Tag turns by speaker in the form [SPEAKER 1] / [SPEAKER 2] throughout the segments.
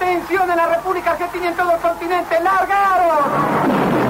[SPEAKER 1] Atención en la República Argentina y en todo el continente. ¡Largaron!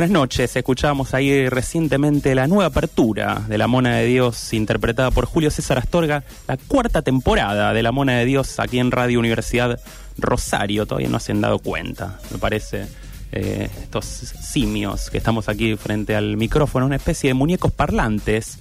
[SPEAKER 2] Buenas noches, escuchábamos ahí recientemente la nueva apertura de La Mona de Dios, interpretada por Julio César Astorga, la cuarta temporada de La Mona de Dios aquí en Radio Universidad Rosario. Todavía no se han dado cuenta, me parece, eh, estos simios que estamos aquí frente al micrófono, una especie de muñecos parlantes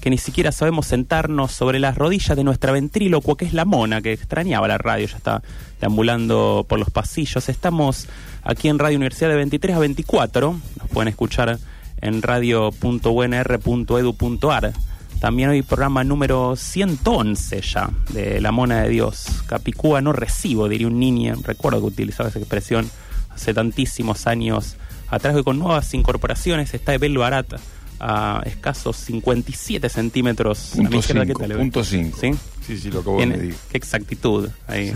[SPEAKER 2] que ni siquiera sabemos sentarnos sobre las rodillas de nuestra ventrílocua, que es la mona, que extrañaba la radio, ya está deambulando por los pasillos. Estamos aquí en Radio Universidad de 23 a 24, nos pueden escuchar en radio.unr.edu.ar. También hoy programa número 111 ya de La Mona de Dios. Capicúa no recibo, diría un niño. Recuerdo que utilizaba esa expresión hace tantísimos años atrás, que con nuevas incorporaciones está Ebel Barata a escasos 57 centímetros
[SPEAKER 3] Punto
[SPEAKER 2] a mi izquierda. ¿Qué
[SPEAKER 3] cinco,
[SPEAKER 2] tal, Ebel?
[SPEAKER 3] punto cinco.
[SPEAKER 2] ¿Sí?
[SPEAKER 3] Sí, sí, lo acabo de
[SPEAKER 2] Bien,
[SPEAKER 3] medir.
[SPEAKER 2] Qué exactitud ahí.
[SPEAKER 3] Sí.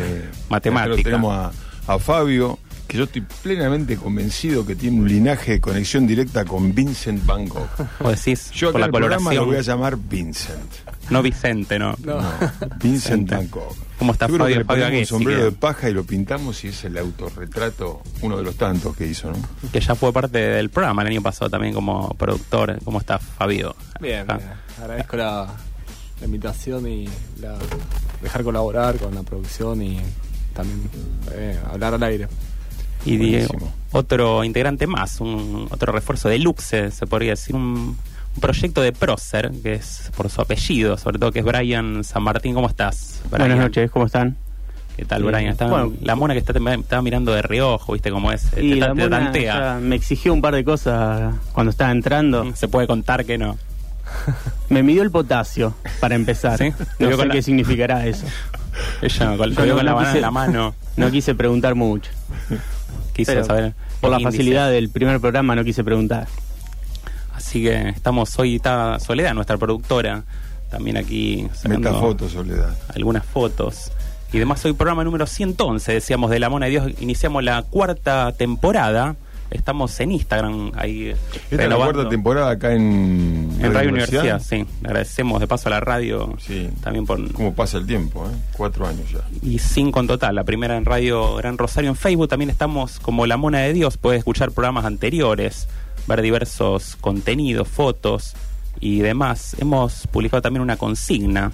[SPEAKER 2] Matemática.
[SPEAKER 3] Lo tenemos a, a Fabio, que yo estoy plenamente convencido que tiene un linaje de conexión directa con Vincent Van Gogh.
[SPEAKER 2] Vos decís,
[SPEAKER 3] Yo
[SPEAKER 2] por
[SPEAKER 3] acá
[SPEAKER 2] la
[SPEAKER 3] el programa lo
[SPEAKER 2] coloración.
[SPEAKER 3] voy a llamar Vincent.
[SPEAKER 2] No Vicente, no.
[SPEAKER 3] No, Vincent Van Gogh.
[SPEAKER 2] ¿Cómo está
[SPEAKER 3] Yo creo
[SPEAKER 2] Fabio-
[SPEAKER 3] que le
[SPEAKER 2] Fabio
[SPEAKER 3] ponemos un sombrero
[SPEAKER 2] que-
[SPEAKER 3] de paja y lo pintamos y es el autorretrato, uno de los tantos que hizo, ¿no?
[SPEAKER 2] Que ya fue parte del programa el año pasado también como productor. ¿Cómo está Fabio?
[SPEAKER 4] Bien,
[SPEAKER 2] Ah.
[SPEAKER 4] bien. agradezco la, la invitación y la, dejar colaborar con la producción y también eh, hablar al aire.
[SPEAKER 2] Y Diego, otro integrante más, un, otro refuerzo de Luxe, se podría decir, un, un proyecto de prócer, que es por su apellido, sobre todo que es Brian San Martín. ¿Cómo estás? Brian?
[SPEAKER 5] Buenas noches, ¿cómo están?
[SPEAKER 2] ¿Qué tal, Brian? Está,
[SPEAKER 5] bueno.
[SPEAKER 2] la mona que está, estaba mirando de reojo, ¿viste cómo es?
[SPEAKER 5] Y
[SPEAKER 2] te,
[SPEAKER 5] la
[SPEAKER 2] te
[SPEAKER 5] mona
[SPEAKER 2] tantea.
[SPEAKER 5] ya me exigió un par de cosas cuando estaba entrando.
[SPEAKER 2] Se puede contar que no.
[SPEAKER 5] Me midió el potasio, para empezar.
[SPEAKER 2] ¿Sí?
[SPEAKER 5] No sé
[SPEAKER 2] la-
[SPEAKER 5] qué significará eso.
[SPEAKER 2] Ella con,
[SPEAKER 5] no-
[SPEAKER 2] con la banana
[SPEAKER 5] quise-
[SPEAKER 2] en la mano.
[SPEAKER 5] No quise preguntar mucho.
[SPEAKER 2] Quiso saber.
[SPEAKER 5] por la facilidad del primer programa no quise preguntar.
[SPEAKER 2] Así que estamos hoy, está Soledad, nuestra productora, también aquí
[SPEAKER 3] fotos, Soledad.
[SPEAKER 2] algunas fotos. Y demás, hoy programa número 111, decíamos, de La Mona de Dios. Iniciamos la cuarta temporada estamos en Instagram ahí
[SPEAKER 3] Esta es la cuarta temporada acá en,
[SPEAKER 2] En Radio Universidad, sí. Agradecemos de paso a la radio
[SPEAKER 3] Sí.
[SPEAKER 2] también por...
[SPEAKER 3] ¿Cómo pasa el tiempo? eh? Cuatro años ya.
[SPEAKER 2] Y cinco en total. La primera en Radio Gran Rosario en Facebook. También estamos como La Mona de Dios. Puedes escuchar programas anteriores, ver diversos contenidos, fotos y demás. Hemos publicado también una consigna,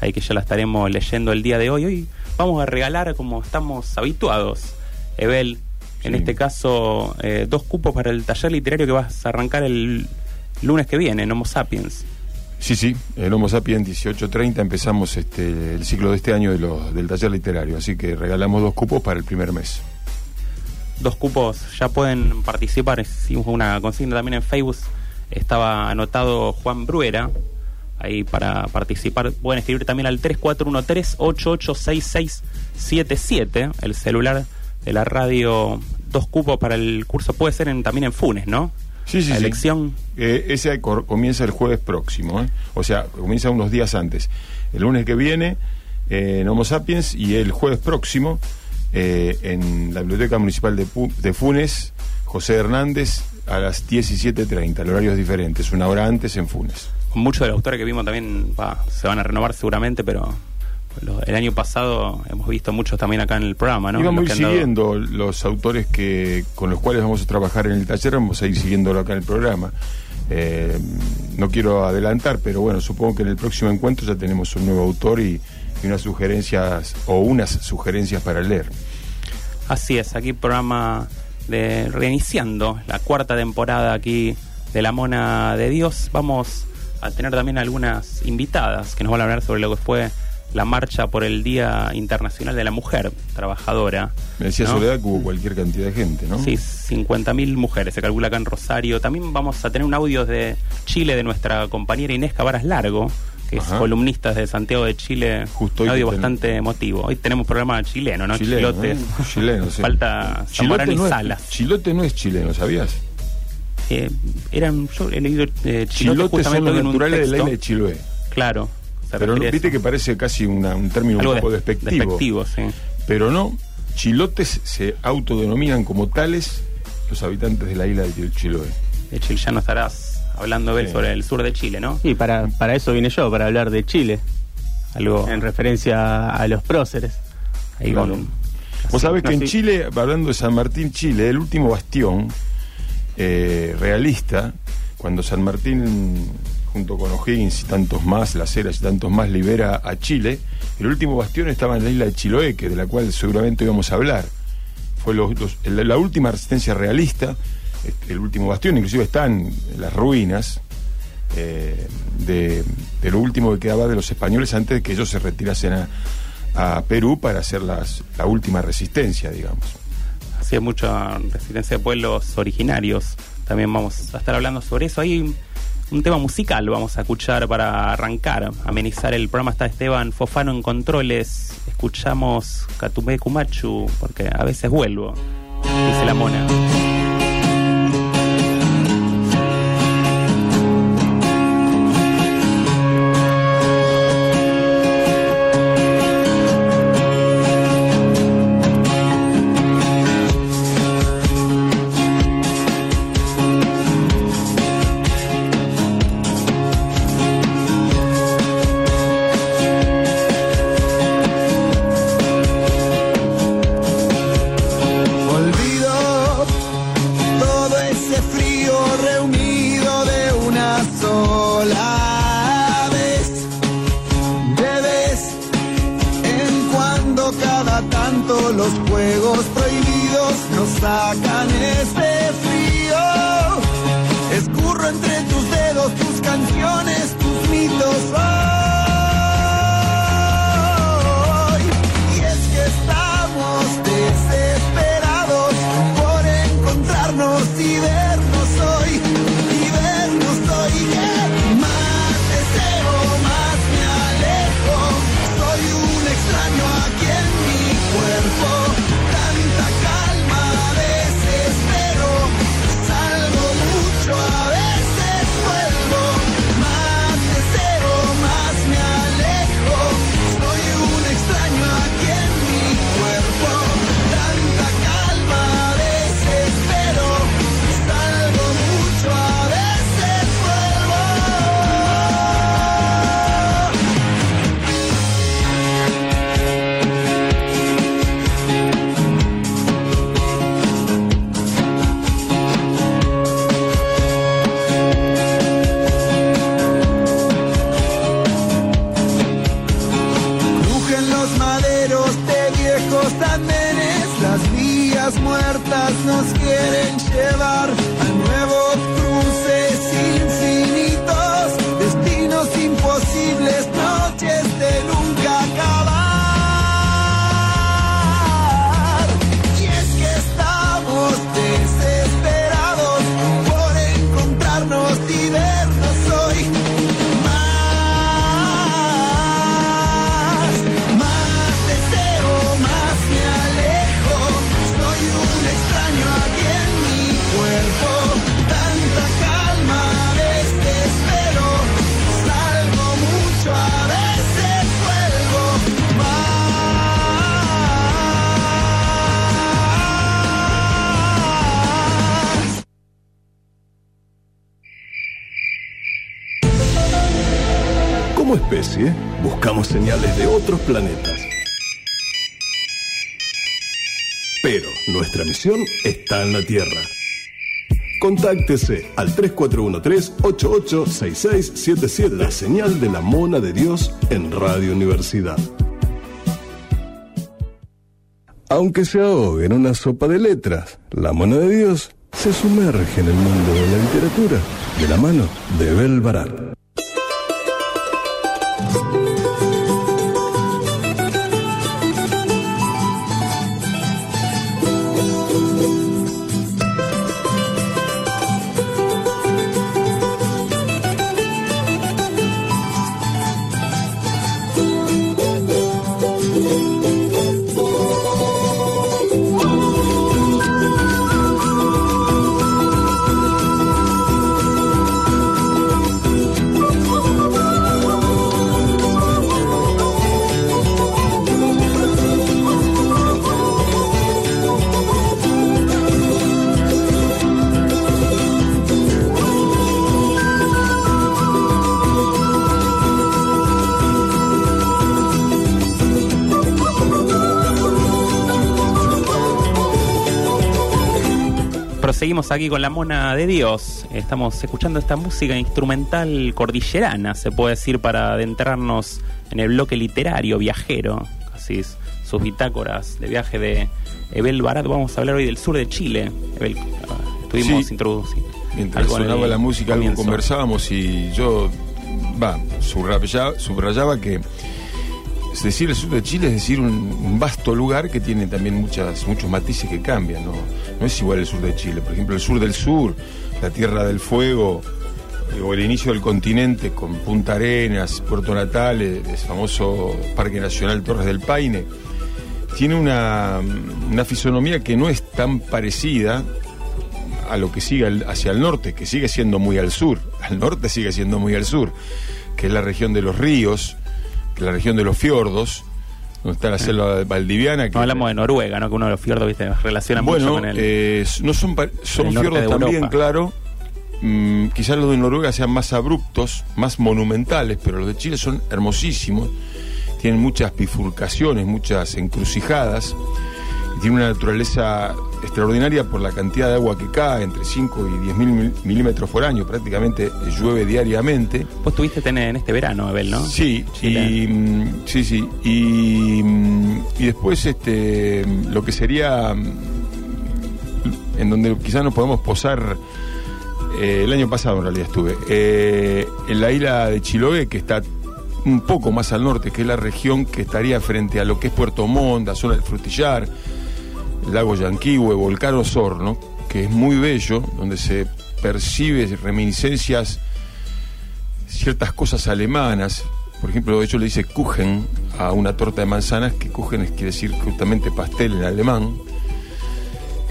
[SPEAKER 2] ahí que ya la estaremos leyendo el día de hoy. Hoy vamos a regalar, como estamos habituados, Evel, en
[SPEAKER 3] Sí.
[SPEAKER 2] este caso, eh, dos cupos para el taller literario que vas a arrancar el lunes que viene, en Homo Sapiens.
[SPEAKER 3] Sí, sí, el Homo Sapiens 1830 empezamos este, el ciclo de este año de los, del taller literario, así que regalamos dos cupos para el primer mes.
[SPEAKER 2] Dos cupos ya pueden participar. Hicimos una consigna también en Facebook. Estaba anotado Juan Bruera. Ahí para participar pueden escribir también al 3413-886677, el celular de la radio. Dos cupos para el curso puede ser en, también en Funes, ¿no?
[SPEAKER 3] Sí, sí,
[SPEAKER 2] La
[SPEAKER 3] sí.
[SPEAKER 2] elección.
[SPEAKER 3] Eh, ese comienza el jueves próximo, ¿eh? o sea, comienza unos días antes. El lunes que viene eh, en Homo Sapiens y el jueves próximo eh, en la Biblioteca Municipal de, Pu- de Funes, José Hernández, a las 17.30. El horario es diferente, es una hora antes en Funes.
[SPEAKER 2] Muchos de los autores que vimos también se van a renovar seguramente, pero el año pasado hemos visto muchos también acá en el programa, ¿no?
[SPEAKER 3] Vamos a ir
[SPEAKER 2] dado-
[SPEAKER 3] siguiendo los autores que con los cuales vamos a trabajar en el taller, vamos a ir siguiéndolo acá en el programa. Eh, no quiero adelantar, pero bueno, supongo que en el próximo encuentro ya tenemos un nuevo autor y, y unas sugerencias o unas sugerencias para leer.
[SPEAKER 2] Así es, aquí programa de reiniciando la cuarta temporada aquí de La Mona de Dios. Vamos a tener también algunas invitadas que nos van a hablar sobre lo que fue la marcha por el Día Internacional de la Mujer Trabajadora.
[SPEAKER 3] Me decía
[SPEAKER 2] ¿no?
[SPEAKER 3] Soledad que hubo cualquier cantidad de gente, ¿no?
[SPEAKER 2] Sí, 50.000 mujeres, se calcula acá en Rosario. También vamos a tener un audio de Chile de nuestra compañera Inés Cabaras Largo, que
[SPEAKER 3] Ajá.
[SPEAKER 2] es columnista de Santiago de Chile.
[SPEAKER 3] Justo
[SPEAKER 2] un
[SPEAKER 3] hoy
[SPEAKER 2] audio bastante emotivo. Hoy tenemos programa chileno, ¿no?
[SPEAKER 3] Chileno,
[SPEAKER 2] Chilotes.
[SPEAKER 3] ¿eh? Chileno, sí.
[SPEAKER 2] Falta Zamorano y
[SPEAKER 3] no es,
[SPEAKER 2] Salas.
[SPEAKER 3] Chilote no es chileno, ¿sabías?
[SPEAKER 2] Eh, eran, yo he leído eh, Chilote
[SPEAKER 3] Chilotes son los naturales de la isla de Chiloé.
[SPEAKER 2] Claro.
[SPEAKER 3] Pero no- viste que parece casi una- un término
[SPEAKER 2] Algo
[SPEAKER 3] un poco
[SPEAKER 2] des-
[SPEAKER 3] despectivo.
[SPEAKER 2] despectivo, sí.
[SPEAKER 3] Pero no, chilotes se autodenominan como tales los habitantes de la isla de Chiloé.
[SPEAKER 2] De hecho, ya no estarás hablando,
[SPEAKER 3] Sí.
[SPEAKER 2] sobre el sur de Chile, ¿no?
[SPEAKER 5] Y para, para eso vine yo, para hablar de Chile,
[SPEAKER 2] Algo
[SPEAKER 5] en referencia a los próceres.
[SPEAKER 2] ahí
[SPEAKER 3] Claro.
[SPEAKER 2] con-
[SPEAKER 3] Vos sabés que en
[SPEAKER 5] sí.
[SPEAKER 3] Chile, hablando de San Martín, Chile, el último bastión eh, realista, cuando San Martín, junto con O'Higgins y tantos más, Las Heras y tantos más, libera a Chile, el último bastión estaba en la isla de Chiloé, que de la cual seguramente íbamos a hablar. Fue los- los- la, la última resistencia realista, el último bastión, inclusive están las ruinas eh, de, lo último que quedaba de los españoles antes de que ellos se retirasen a, Perú para hacer las, la última resistencia, digamos.
[SPEAKER 2] hacía mucha resistencia de pueblos originarios. También vamos a estar hablando sobre eso. Hay un tema musical, vamos a escuchar para arrancar, amenizar el programa. Está Esteban Fofano en controles. Escuchamos Catumbe Kumachu, porque a veces vuelvo, dice la mona.
[SPEAKER 6] Planetas. Pero nuestra misión está en la Tierra. Contáctese al 3413-886677, la señal de la mona de Dios en Radio Universidad. Aunque se ahogue en una sopa de letras, la mona de Dios se sumerge en el mundo de la literatura de la mano de Bel Barat.
[SPEAKER 2] Aquí con la mona de Dios. Estamos escuchando esta música instrumental cordillerana, se puede decir, para adentrarnos en el bloque literario, viajero. Así es, sus bitácoras de viaje de Ebel Barat. Vamos a hablar hoy del sur de Chile. Ebel, estuvimos
[SPEAKER 3] Sí.
[SPEAKER 2] introduciendo.
[SPEAKER 3] Mientras sonaba la música, algo conversábamos y yo, va, subrayaba, subrayaba que es decir el sur de Chile es decir un, vasto lugar que tiene también muchas, muchos matices que cambian, ¿no? No es igual el sur de Chile. Por ejemplo, el sur del sur, la Tierra del Fuego, eh, o el inicio del continente con Punta Arenas, Puerto Natal, el, famoso Parque Nacional Torres del Paine, tiene una, una fisonomía que no es tan parecida a lo que sigue hacia el norte, que sigue siendo muy al sur. Al norte sigue siendo muy al sur, que es la región de los ríos, la región de los fiordos, donde está la selva valdiviana. Que
[SPEAKER 2] No hablamos de Noruega, ¿no? Que uno de los fiordos, viste, relaciona
[SPEAKER 3] bueno,
[SPEAKER 2] mucho con el.
[SPEAKER 3] eh, no son, son fiordos también, claro. Mm, quizás los de Noruega sean más abruptos, más monumentales, pero los de Chile son hermosísimos. Tienen muchas bifurcaciones, muchas encrucijadas. Y tiene una naturaleza extraordinaria por la cantidad de agua que cae, entre 5 y 10 mil mil- milímetros por año. Prácticamente llueve diariamente.
[SPEAKER 2] Vos tuviste en, en este verano, Ebel, ¿no?
[SPEAKER 3] Sí, y, mm, sí, sí. Y, mm, y después este, mm, lo que sería en donde quizás nos podemos posar. eh, el año pasado en realidad estuve. eh, en la isla de Chiloé, que está un poco más al norte, que es la región que estaría frente a lo que es Puerto Montt, la zona del Frutillar, lago Yanquihue, Volcán Osorno, que es muy bello, donde se percibe reminiscencias ciertas cosas alemanas. Por ejemplo, de hecho le dice Kuchen a una torta de manzanas, que Kuchen es- quiere decir justamente pastel en alemán.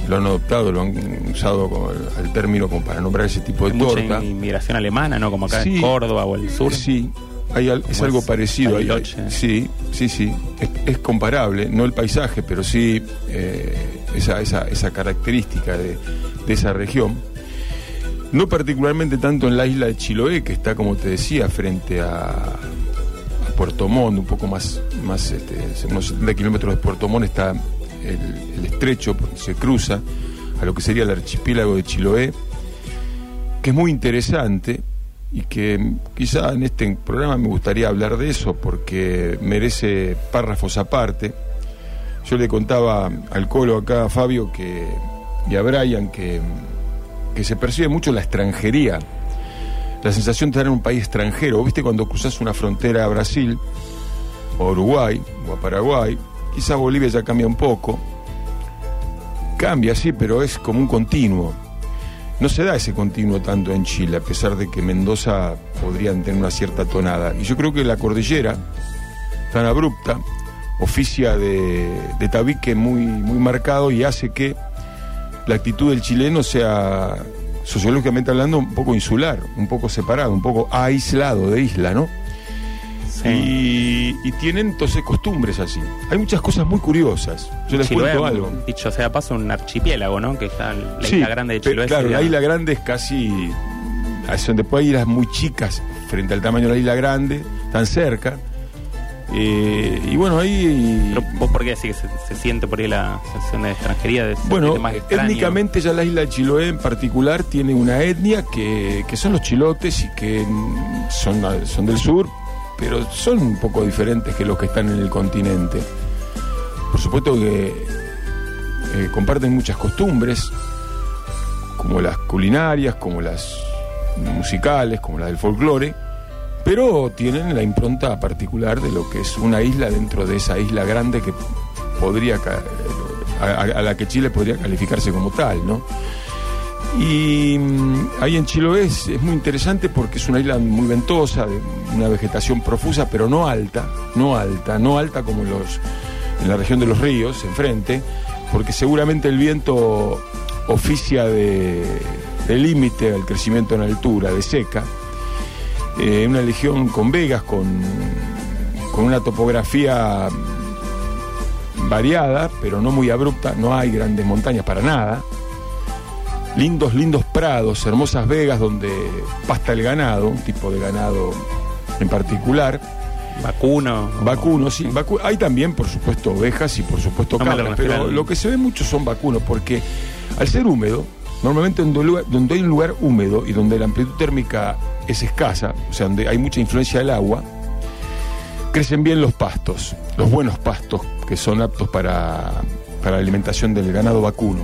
[SPEAKER 3] Lo han adoptado, lo han usado como el, el término como para nombrar ese tipo de
[SPEAKER 2] Mucha
[SPEAKER 3] torta.
[SPEAKER 2] inmigración alemana, ¿no? Como acá
[SPEAKER 3] Sí.
[SPEAKER 2] en Córdoba o el sur.
[SPEAKER 3] Sí, hay al- es algo parecido. hay- sí, sí, sí. Es, es comparable, no el paisaje, pero sí eh, esa, esa, esa característica de, de esa región. No particularmente tanto en la isla de Chiloé, que está, como te decía, frente a, a Puerto Montt, un poco más, más este, unos 70 kilómetros de Puerto Montt está el, el estrecho, se cruza a lo que sería el archipiélago de Chiloé, que es muy interesante y que quizá en este programa me gustaría hablar de eso porque merece párrafos aparte. Yo le contaba al Colo acá, a Fabio, que, y a Brian, que, que se percibe mucho la extranjería, la sensación de estar un país extranjero. ¿Viste cuando cruzas una frontera a Brasil, o a Uruguay, o a Paraguay? Quizá Bolivia ya cambia un poco. Cambia, sí, pero es como un continuo. No se da ese continuo tanto en Chile, a pesar de que Mendoza podrían tener una cierta tonada. Y yo creo que la cordillera, tan abrupta, oficia de, de tabique muy, muy marcado y hace que la actitud del chileno sea, sociológicamente hablando, un poco insular, un poco separado, un poco aislado de isla, ¿no? Y, y tienen entonces costumbres así. Hay muchas cosas muy curiosas. Yo les
[SPEAKER 2] Chiloé,
[SPEAKER 3] cuento algo.
[SPEAKER 2] Dicho sea paso, un archipiélago, ¿no? Que está la
[SPEAKER 3] Sí,
[SPEAKER 2] isla grande de
[SPEAKER 3] pero
[SPEAKER 2] Chiloé.
[SPEAKER 3] Claro, la isla grande es casi. Son después hay islas muy chicas frente al tamaño de la isla grande, tan cerca. Eh, y bueno, ahí.
[SPEAKER 2] Pero vos por qué decís que se, se siente por ahí la sensación de extranjería, de
[SPEAKER 3] Bueno,
[SPEAKER 2] más
[SPEAKER 3] étnicamente ya la isla de Chiloé en particular tiene una etnia que, que son los chilotes y que son, son del sur, pero son un poco diferentes que los que están en el continente. Por supuesto que eh, comparten muchas costumbres, como las culinarias, como las musicales, como las del folclore, pero tienen la impronta particular de lo que es una isla dentro de esa isla grande que podría a- a la que Chile podría calificarse como tal, ¿no? Y mm, ahí en Chiloé es, muy interesante porque es una isla muy ventosa, de una vegetación profusa, pero no alta, no alta, no alta como en, los, en la región de los ríos, enfrente, porque seguramente el viento oficia de, límite al crecimiento en altura, de seca. Eh, una región con vegas, con, con una topografía variada, pero no muy abrupta, no hay grandes montañas para nada. Lindos, lindos prados, hermosas vegas donde pasta el ganado, un tipo de ganado en particular.
[SPEAKER 2] Vacuno.
[SPEAKER 3] Vacunos, sí. vacu- hay también, por supuesto, ovejas y por supuesto cabras, pero lo que se ve mucho son vacunos, porque al ser húmedo, normalmente donde hay un lugar húmedo y donde la amplitud térmica es escasa, o sea, donde hay mucha influencia del agua, crecen bien los pastos, los buenos pastos que son aptos para, para la alimentación del ganado vacuno.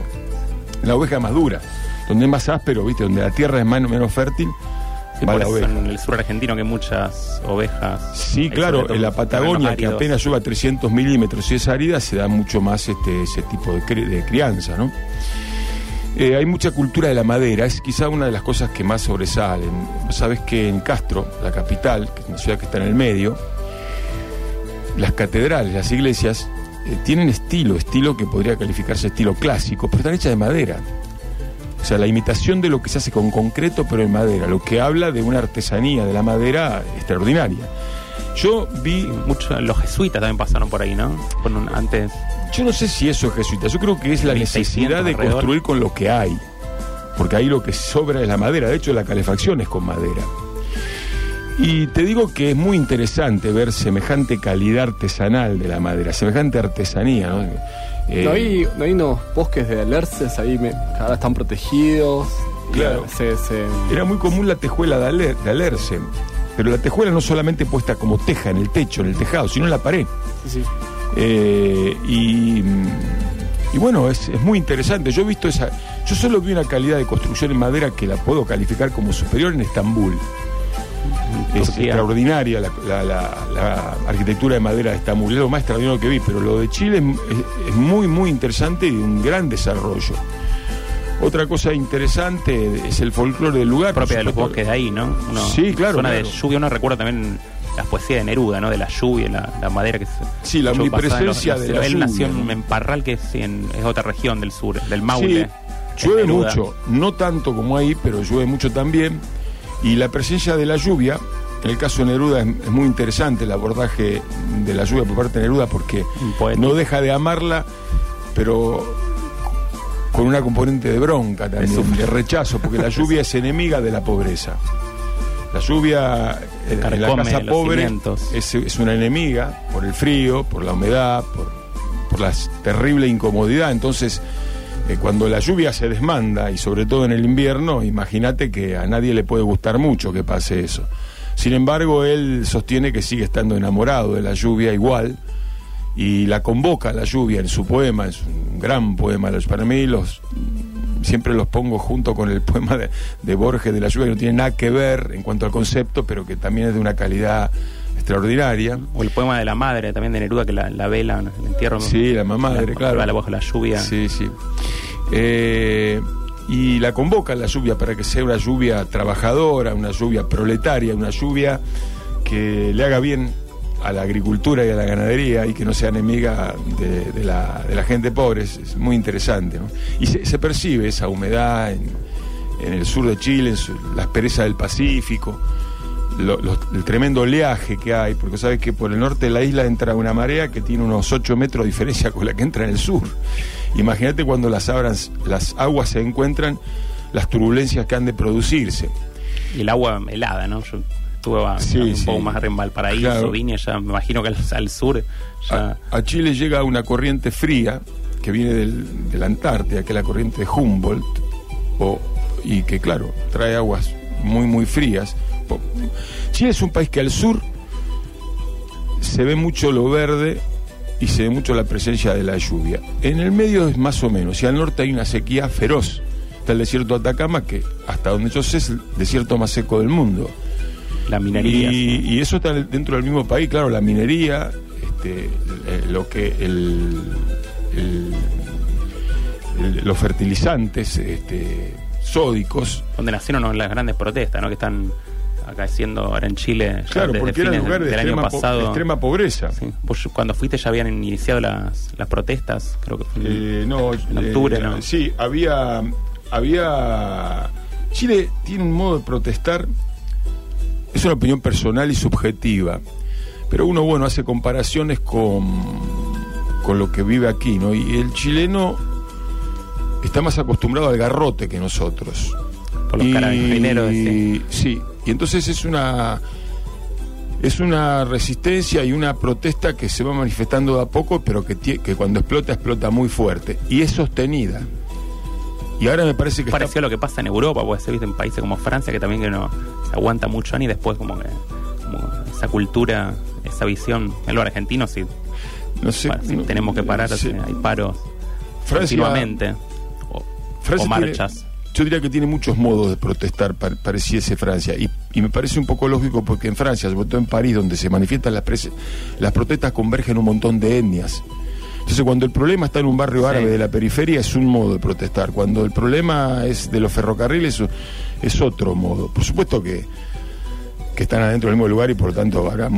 [SPEAKER 3] La oveja es más dura, donde es más áspero, ¿viste? donde la tierra es más- menos fértil,
[SPEAKER 2] Sí,
[SPEAKER 3] va la oveja.
[SPEAKER 2] en el sur argentino que muchas ovejas.
[SPEAKER 3] Sí, claro, en la Patagonia, que apenas llueva 300 milímetros y es árida, se da mucho más este, ese tipo de, cri- de crianza, ¿no? Eh, hay mucha cultura de la madera, es quizá una de las cosas que más sobresalen. Vos Sabés que en Castro, la capital, que es una ciudad que está en el medio, las catedrales, las iglesias, eh, tienen estilo, estilo que podría calificarse estilo clásico, pero están hechas de madera. O sea, la imitación de lo que se hace con concreto, pero en madera, lo que habla de una artesanía de la madera extraordinaria. Yo vi,
[SPEAKER 2] Mucho, los jesuitas también pasaron por ahí, ¿no? Un- antes.
[SPEAKER 3] yo no sé si eso es jesuita, yo creo que es la
[SPEAKER 2] 1600
[SPEAKER 3] necesidad de
[SPEAKER 2] alrededor.
[SPEAKER 3] construir con lo que hay. Porque ahí lo que sobra es la madera, de hecho la calefacción es con madera. Y te digo que es muy interesante ver semejante calidad artesanal de la madera, semejante artesanía, ¿no? Eh,
[SPEAKER 4] ¿No hay, no hay unos bosques de alerces ahí me- que ahora están protegidos?
[SPEAKER 3] Claro.
[SPEAKER 4] Se, se-
[SPEAKER 3] Era muy común la tejuela de, aler- de alerce, pero la tejuela no solamente puesta como teja en el techo, en el tejado, sino en la pared.
[SPEAKER 4] sí, sí.
[SPEAKER 3] Eh, y, y bueno, es, es muy interesante. Yo he visto esa. Yo solo vi una calidad de construcción en madera que la puedo calificar como superior en Estambul. Es
[SPEAKER 2] Turquía.
[SPEAKER 3] extraordinaria la, la- la- la arquitectura de madera de Estambul. Es lo más extraordinario que vi, pero lo de Chile es, muy, muy interesante y un gran desarrollo. Otra cosa interesante es el folclore del lugar.
[SPEAKER 2] propia de los bosques de ahí, ¿no? Uno-
[SPEAKER 3] Sí, claro,
[SPEAKER 2] Zona de
[SPEAKER 3] claro.
[SPEAKER 2] lluvia, uno recuerda también las poesías de Neruda, ¿no? De la lluvia, la, la madera que se.
[SPEAKER 3] Sí, la omnipresencia de la
[SPEAKER 2] Él
[SPEAKER 3] lluvia,
[SPEAKER 2] nació en, en Parral, que es, en- es otra región del sur, del Maule.
[SPEAKER 3] Sí, llueve
[SPEAKER 2] Neruda.
[SPEAKER 3] mucho, no tanto como ahí, pero llueve mucho también. Y la presencia de la lluvia, en el caso de Neruda es, es muy interesante el abordaje de la lluvia por parte de Neruda porque no deja de amarla, pero con una componente de bronca también, de rechazo, porque la lluvia es enemiga de la pobreza. La lluvia eh, en la casa pobre es, es una enemiga por el frío, por la humedad, por, por la terrible incomodidad. Entonces, eh, cuando la lluvia se desmanda, y sobre todo en el invierno, imagínate que a nadie le puede gustar mucho que pase eso. Sin embargo, él sostiene que sigue estando enamorado de la lluvia igual y la convoca la lluvia en su poema, es un gran poema. Para mí los siempre los pongo junto con el poema de, de Borges de la lluvia, que no tiene nada que ver en cuanto al concepto, pero que también es de una calidad extraordinaria.
[SPEAKER 2] O el poema de la madre también de Neruda, que la, la vela, ¿no? el entierro.
[SPEAKER 3] Sí, la mamadre,
[SPEAKER 2] la,
[SPEAKER 3] claro.
[SPEAKER 2] La bajo la lluvia.
[SPEAKER 3] Sí, sí. Eh, y la convoca la lluvia para que sea una lluvia trabajadora, una lluvia proletaria, una lluvia que le haga bien a la agricultura y a la ganadería y que no sea enemiga de, de la, de la gente pobre. Es, es muy interesante. ¿no? Y se, se percibe esa humedad en, en el sur de Chile, en su- la aspereza del Pacífico, lo- los- el tremendo oleaje que hay, porque sabes que por el norte de la isla entra una marea que tiene unos 8 metros de diferencia con la que entra en el sur. Imagínate cuando las, abras- las aguas se encuentran, las turbulencias que han de producirse.
[SPEAKER 2] Y el agua helada, ¿no? Yo estuve a-
[SPEAKER 3] Sí,
[SPEAKER 2] un
[SPEAKER 3] sí.
[SPEAKER 2] poco más arriba en Valparaíso,
[SPEAKER 3] Claro.
[SPEAKER 2] Viña, ya me imagino que al, al sur ya...
[SPEAKER 3] A, a Chile llega una corriente fría que viene del- de la Antártida, que es la corriente de Humboldt, o- y que, claro, trae aguas muy, muy frías. Chile es un país que al sur se ve mucho lo verde y se ve mucho la presencia de la lluvia. En el medio es más o menos, y al norte hay una sequía feroz. Está el desierto de Atacama, que hasta donde yo sé es el desierto más seco del mundo.
[SPEAKER 2] la minería.
[SPEAKER 3] Y, y eso está dentro del mismo país, claro, la minería, este, eh, lo que el, el- el- los fertilizantes este, sódicos,
[SPEAKER 2] donde nacieron las grandes protestas, ¿no? Que están acaeciendo ahora en Chile.
[SPEAKER 3] claro, porque eran
[SPEAKER 2] fines
[SPEAKER 3] lugares de
[SPEAKER 2] del
[SPEAKER 3] extrema, po-
[SPEAKER 2] pasado.
[SPEAKER 3] de extrema pobreza.
[SPEAKER 2] Sí. Vos cuando fuiste ya habían iniciado las, las protestas, creo que fue en-
[SPEAKER 3] Eh, no,
[SPEAKER 2] en octubre, ¿no?
[SPEAKER 3] Sí, había, había. Chile tiene un modo de protestar. Es una opinión personal y subjetiva, pero uno bueno hace comparaciones con con lo que vive aquí, ¿no? Y el chileno está más acostumbrado al garrote que nosotros.
[SPEAKER 2] por los
[SPEAKER 3] Y-
[SPEAKER 2] carabineros. sí.
[SPEAKER 3] Sí, y entonces es una es una resistencia y una protesta que se va manifestando de a poco, pero que, que cuando explota, explota muy fuerte. Y es sostenida. Y ahora me parece que está-
[SPEAKER 2] Pareció a lo que pasa en Europa, puede ser ¿viste? en países como Francia, que también que no se aguanta mucho y después como que como esa cultura, esa visión, en lo argentino sí,
[SPEAKER 3] no sé,
[SPEAKER 2] sí,
[SPEAKER 3] no-
[SPEAKER 2] tenemos que parar,
[SPEAKER 3] sí,
[SPEAKER 2] hay paros
[SPEAKER 3] Francia-
[SPEAKER 2] continuamente, o,
[SPEAKER 3] Francia
[SPEAKER 2] o
[SPEAKER 3] tiene-
[SPEAKER 2] marchas.
[SPEAKER 3] Yo diría que tiene muchos modos de protestar, pa- pareciese Francia. Y, y me parece un poco lógico porque en Francia, sobre todo en París, donde se manifiestan las, pres- las protestas, convergen un montón de etnias. Entonces, cuando el problema está en un barrio
[SPEAKER 2] Sí.
[SPEAKER 3] árabe de la periferia, es un modo de protestar. Cuando el problema es de los ferrocarriles, es- otro modo. Por supuesto que, que están adentro del mismo lugar y por lo tanto habrá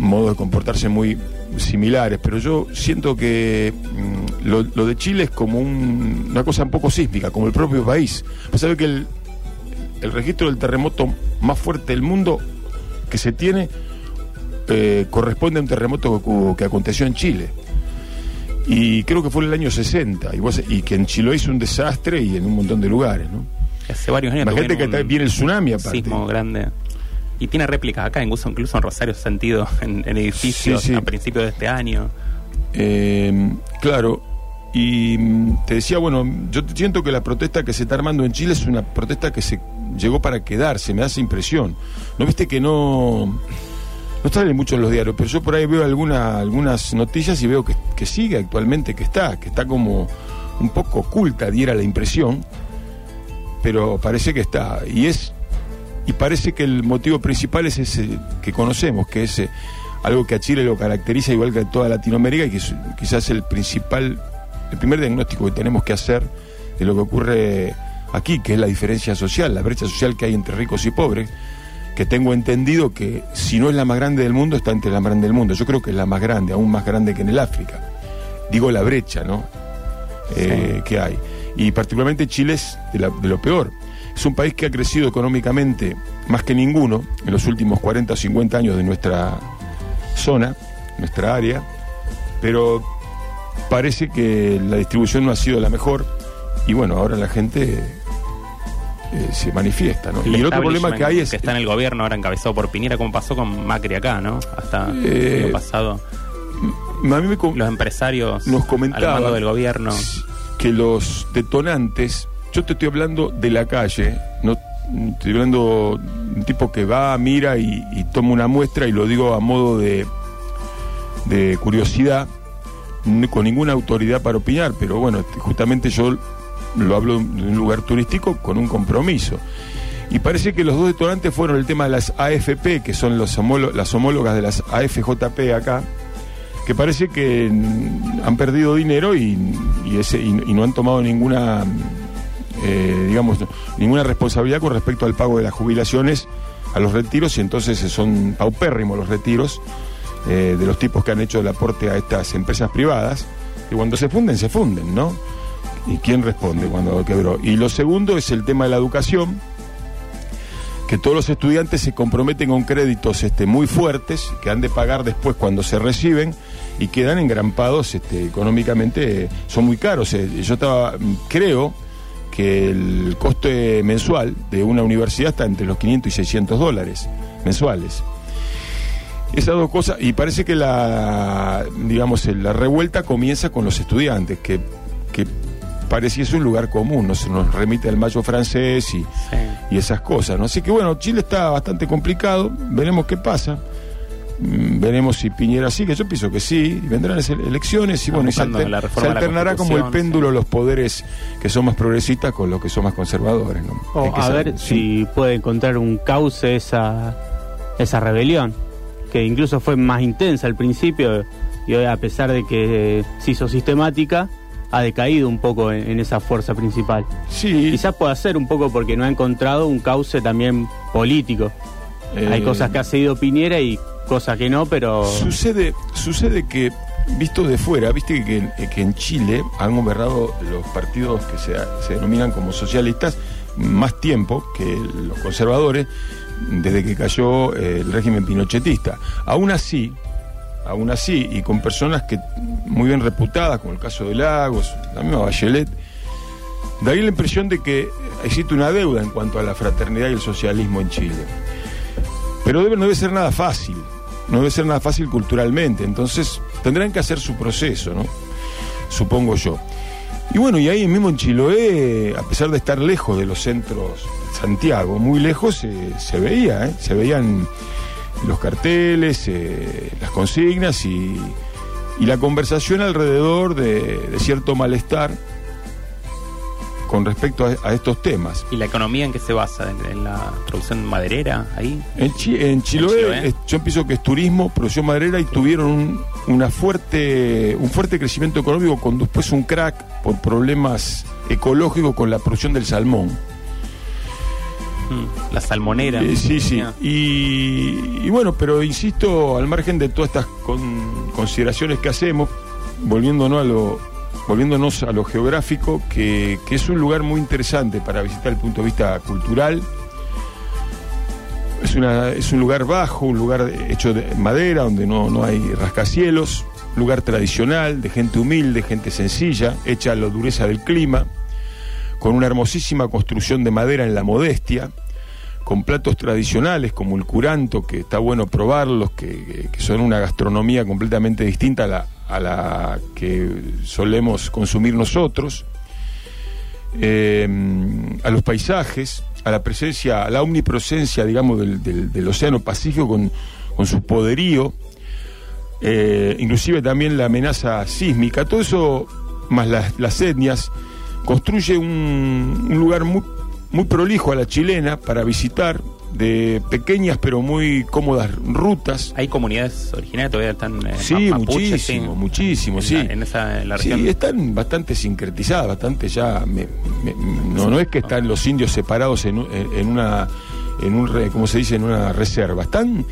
[SPEAKER 3] modos de comportarse muy similares, pero yo siento que mm, lo, lo de Chile es como un- una cosa un poco sísmica, como el propio país. Pues sabe que el, el registro del terremoto más fuerte del mundo que se tiene eh, corresponde a un terremoto que, aconteció en Chile. Y creo que fue en el año 60, y, vos- y que en Chile hizo un desastre y en un montón de lugares, ¿no?
[SPEAKER 2] Hace varios años
[SPEAKER 3] Imagínate que
[SPEAKER 2] un
[SPEAKER 3] viene el tsunami aparte.
[SPEAKER 2] sismo grande. Y tiene réplicas acá, incluso, incluso en Rosario sentido en, en edificios
[SPEAKER 3] Sí, sí.
[SPEAKER 2] a principios de este año.
[SPEAKER 3] Eh, claro, y mm, te decía, bueno, yo siento que la protesta que se está armando en Chile es una protesta que se llegó para quedarse, me da esa impresión. ¿No viste que no, no sale mucho en los diarios? Pero yo por ahí veo alguna, algunas noticias y veo que, que sigue actualmente, que está, que está como un poco oculta, diera la impresión, pero parece que está. Y es y parece que el motivo principal es ese que conocemos, que es eh, algo que a Chile lo caracteriza igual que a toda Latinoamérica y que es quizás el principal, el primer diagnóstico que tenemos que hacer de lo que ocurre aquí, que es la diferencia social, la brecha social que hay entre ricos y pobres, que tengo entendido que si no es la más grande del mundo, está entre la más grande del mundo. Yo creo que es la más grande, aún más grande que en el África. Digo la brecha, ¿no? Eh, que hay. Y particularmente Chile es de, la- de lo peor. Es un país que ha crecido económicamente más que ninguno en los últimos 40 o 50 años de nuestra zona, nuestra área, pero parece que la distribución no ha sido la mejor y bueno, ahora la gente eh, se manifiesta, ¿no?
[SPEAKER 2] El
[SPEAKER 3] y el otro problema que hay es...
[SPEAKER 2] que está en el gobierno ahora encabezado por Piñera, como pasó con Macri acá, ¿no? Hasta
[SPEAKER 3] Eh,
[SPEAKER 2] el año pasado.
[SPEAKER 3] a mí me
[SPEAKER 2] Los empresarios
[SPEAKER 3] nos
[SPEAKER 2] al
[SPEAKER 3] comentaba
[SPEAKER 2] mando del gobierno.
[SPEAKER 3] que los detonantes, yo te estoy hablando de la calle, no estoy hablando de un tipo que va, mira y, toma una muestra y lo digo a modo de, de curiosidad, con ninguna autoridad para opinar, pero bueno, t- justamente yo lo hablo de un lugar turístico con un compromiso. Y parece que los dos detonantes fueron el tema de las AFP, que son las homólogas de las AFJP acá, que parece que han perdido dinero y, ese, y no han tomado ninguna, eh, digamos, ninguna responsabilidad con respecto al pago de las jubilaciones a los retiros y entonces son paupérrimos los retiros eh, de los tipos que han hecho el aporte a estas empresas privadas y cuando se funden, se funden, ¿no? ¿Y quién responde cuando quebró? Y lo segundo es el tema de la educación, que todos los estudiantes se comprometen con créditos este, muy fuertes, que han de pagar después cuando se reciben y quedan engrampados este, económicamente, eh, son muy caros. Eh, Yo estaba, creo que el coste mensual de una universidad está entre los 500 y 600 dólares mensuales. Esas dos cosas, y parece que la, digamos, la revuelta comienza con los estudiantes, que, que pareciese un lugar común, nos, nos remite al mayo francés y,
[SPEAKER 2] Sí.
[SPEAKER 3] y esas cosas, ¿no? Así que bueno, Chile está bastante complicado, veremos qué pasa. Mm, Veremos si Piñera sigue, yo pienso que sí, y vendrán las ele- elecciones y bueno, y se,
[SPEAKER 2] buscando
[SPEAKER 3] alter-
[SPEAKER 2] la reforma
[SPEAKER 3] se
[SPEAKER 2] de la
[SPEAKER 3] alternará como el péndulo
[SPEAKER 2] sí.
[SPEAKER 3] los poderes que son más progresistas con los que son más conservadores. ¿no?
[SPEAKER 5] O
[SPEAKER 3] Hay que
[SPEAKER 5] a
[SPEAKER 3] saber,
[SPEAKER 5] ver
[SPEAKER 3] sí.
[SPEAKER 5] si puede encontrar un cauce esa, esa rebelión, que incluso fue más intensa al principio y hoy a pesar de que se hizo sistemática, ha decaído un poco en, en esa fuerza principal.
[SPEAKER 3] Sí,
[SPEAKER 5] Quizás pueda ser un poco porque no ha encontrado un cauce también político. Hay
[SPEAKER 3] eh,
[SPEAKER 5] cosas que ha seguido Piñera y cosas que no, pero...
[SPEAKER 3] Sucede, sucede que, visto de fuera, viste que, que en Chile han gobernado los partidos que se, se denominan como socialistas más tiempo que los conservadores desde que cayó eh, el régimen pinochetista. Aún así, aún así, y con personas que muy bien reputadas, como el caso de Lagos, la misma Bachelet, daría la impresión de que existe una deuda en cuanto a la fraternidad y el socialismo en Chile. Pero debe, no debe ser nada fácil, no debe ser nada fácil culturalmente, entonces tendrán que hacer su proceso, ¿no? Supongo yo. Y bueno, y ahí mismo en Chiloé, a pesar de estar lejos de los centros Santiago, muy lejos, eh, se veía, ¿eh? se veían los carteles, eh, las consignas y, y la conversación alrededor de, de cierto malestar con respecto a- a estos temas.
[SPEAKER 2] ¿Y la economía en qué se basa? ¿En, en la producción maderera ahí?
[SPEAKER 3] En, Chi- en Chiloé,
[SPEAKER 2] Chiloé.
[SPEAKER 3] es- yo pienso que es turismo, producción maderera y tuvieron un, una fuerte, un fuerte crecimiento económico con después un crack por problemas ecológicos con la producción del salmón.
[SPEAKER 2] Mm, La salmonera.
[SPEAKER 3] Eh, sí, sí. Y bueno, pero insisto, al margen de todas estas con- consideraciones que hacemos, volviéndonos a lo, volviéndonos a lo geográfico, que, es un lugar muy interesante para visitar desde el punto de vista cultural. Es, una, es un lugar bajo, un lugar hecho de madera, donde no, no hay rascacielos, lugar tradicional, de gente humilde, gente sencilla, hecha a la dureza del clima, con una hermosísima construcción de madera en la modestia, con platos tradicionales como el curanto, que está bueno probarlos, que, que son una gastronomía completamente distinta a la, a la que solemos consumir nosotros, eh, a los paisajes, a la presencia, a la omnipresencia, digamos, del, Océano Pacífico con, con su poderío, eh, inclusive también la amenaza sísmica, todo eso, más las, las etnias, construye un, un lugar muy, muy prolijo a la chilena para visitar, de pequeñas pero muy cómodas rutas.
[SPEAKER 2] ¿Hay comunidades originarias todavía están eh,
[SPEAKER 3] Sí,
[SPEAKER 2] ma- mapuches,
[SPEAKER 3] muchísimo, muchísimo,
[SPEAKER 2] en
[SPEAKER 3] sí.
[SPEAKER 2] La, en esa en la
[SPEAKER 3] Sí,
[SPEAKER 2] región.
[SPEAKER 3] están bastante sincretizadas, bastante ya. me- me- no, no es que están los indios separados en, en- una, en un, ¿cómo se dice? En una reserva. Están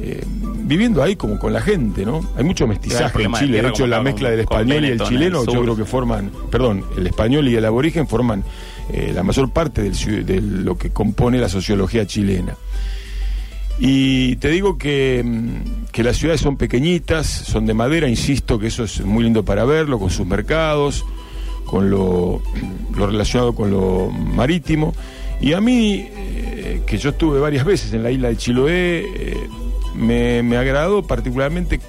[SPEAKER 3] eh, viviendo ahí como con la gente, ¿no? Hay mucho mestizaje en Chile. De hecho,
[SPEAKER 2] como
[SPEAKER 3] la mezcla del español y el chileno, yo creo que forman, perdón, el español y el aborigen forman eh, la mayor parte del de lo que compone la sociología chilena. Y te digo que, mm, que las ciudades son pequeñitas, son de madera, insisto que eso es muy lindo para verlo, con sus mercados, con lo, lo relacionado con lo marítimo. Y a mí, eh, que yo estuve varias veces en la isla de Chiloé, eh, me, me agradó particularmente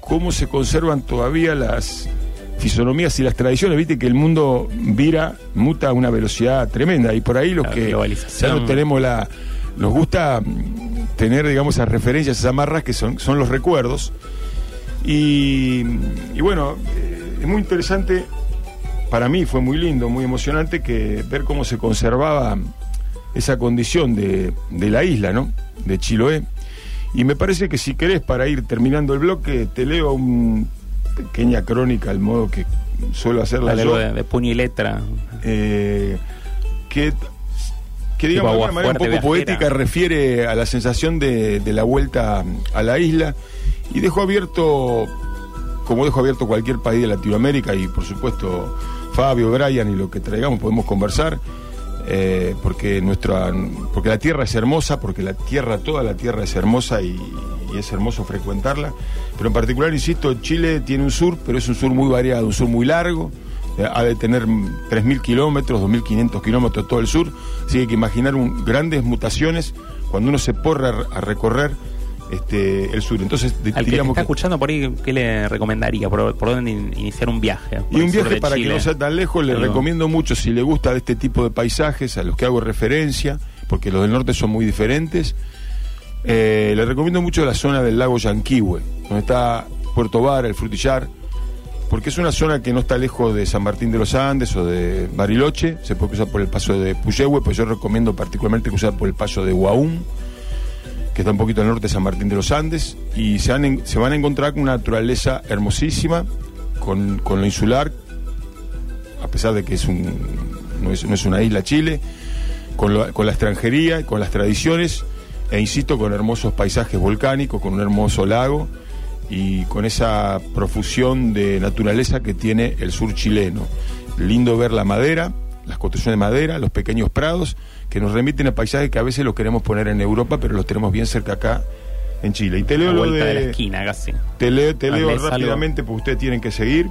[SPEAKER 3] cómo se conservan todavía las fisonomías y las tradiciones. Viste que el mundo vira, muta a una velocidad tremenda. Y por ahí los
[SPEAKER 2] La
[SPEAKER 3] que ya no tenemos la. Nos gusta tener, digamos, esas referencias, esas amarras que son, son los recuerdos. Y, y bueno, eh, es muy interesante, para mí fue muy lindo, muy emocionante que ver cómo se conservaba esa condición de, de la isla, ¿no? De Chiloé. Y me parece que si querés, para ir terminando el bloque, te leo una pequeña crónica, al modo que suelo hacerla yo.
[SPEAKER 2] de, de puño y letra.
[SPEAKER 3] eh, que, que digamos de una manera un poco
[SPEAKER 2] viajera.
[SPEAKER 3] poética refiere a la sensación de, de la vuelta a la isla y dejo abierto, como dejo abierto cualquier país de Latinoamérica y por supuesto Fabio, Brian y lo que traigamos podemos conversar. eh, porque nuestra porque la tierra es hermosa porque la tierra toda la tierra es hermosa y, y es hermoso frecuentarla pero en particular insisto Chile tiene un sur pero es un sur muy variado un sur muy largo eh, ha de tener mm, 3.000 kilómetros, 2.500 kilómetros todo el sur, así que hay que imaginar un- grandes mutaciones cuando uno se porra a, recorrer este, el sur. Entonces,
[SPEAKER 2] Al que
[SPEAKER 3] diríamos
[SPEAKER 2] está
[SPEAKER 3] que-
[SPEAKER 2] escuchando por ahí, ¿qué le recomendaría? ¿Por, por dónde in- iniciar un viaje?
[SPEAKER 3] Y un viaje para que no sea tan lejos, le recomiendo mucho si le gusta de este tipo de paisajes, a los que hago referencia, porque los del norte son muy diferentes. Eh, le recomiendo mucho la zona del lago Yanquihue, donde está Puerto Vara, el Frutillar, porque es una zona que no está lejos de San Martín de los Andes o de Bariloche, se puede cruzar por el paso de Puyehue, pues yo recomiendo particularmente cruzar por el paso de Guaún, que está un poquito al norte de San Martín de los Andes, y se van, a encontrar con una naturaleza hermosísima, con, con lo insular, a pesar de que no, es, una isla Chile, con, con la extranjería, y con las tradiciones, e insisto, con hermosos paisajes volcánicos, con un hermoso lago y con esa profusión de naturaleza que tiene el sur chileno. Lindo ver la madera, las construcciones de madera, los pequeños prados, que nos remiten a paisajes que a veces los queremos poner en Europa, pero los tenemos bien cerca acá en Chile. Y te leo
[SPEAKER 2] la
[SPEAKER 3] lo
[SPEAKER 2] vuelta de... la esquina casi.
[SPEAKER 3] Te leo, te leo rápidamente porque ustedes tienen que seguir.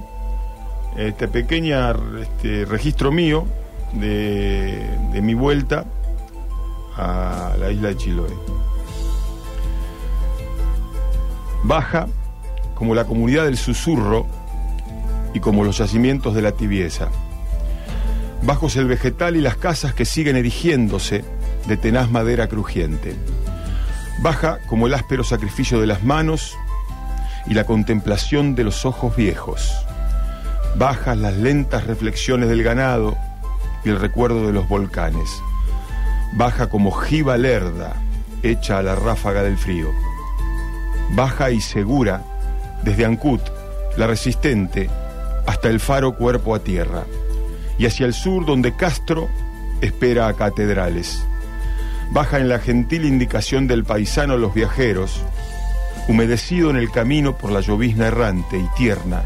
[SPEAKER 3] Este pequeña este, registro mío de, de mi vuelta a la isla de Chiloé. Baja como la comunidad del susurro y como los yacimientos de la tibieza. Bajos el vegetal y las casas que siguen erigiéndose de tenaz madera crujiente. Baja como el áspero sacrificio de las manos y la contemplación de los ojos viejos. Bajas las lentas reflexiones del ganado y el recuerdo de los volcanes. Baja como jiba lerda, hecha a la ráfaga del frío. Baja y segura, desde Ancut, la resistente, hasta el faro cuerpo a tierra. Y hacia el sur, donde Castro espera a catedrales. Baja en la gentil indicación del paisano los viajeros, humedecido en el camino por la llovizna errante y tierna,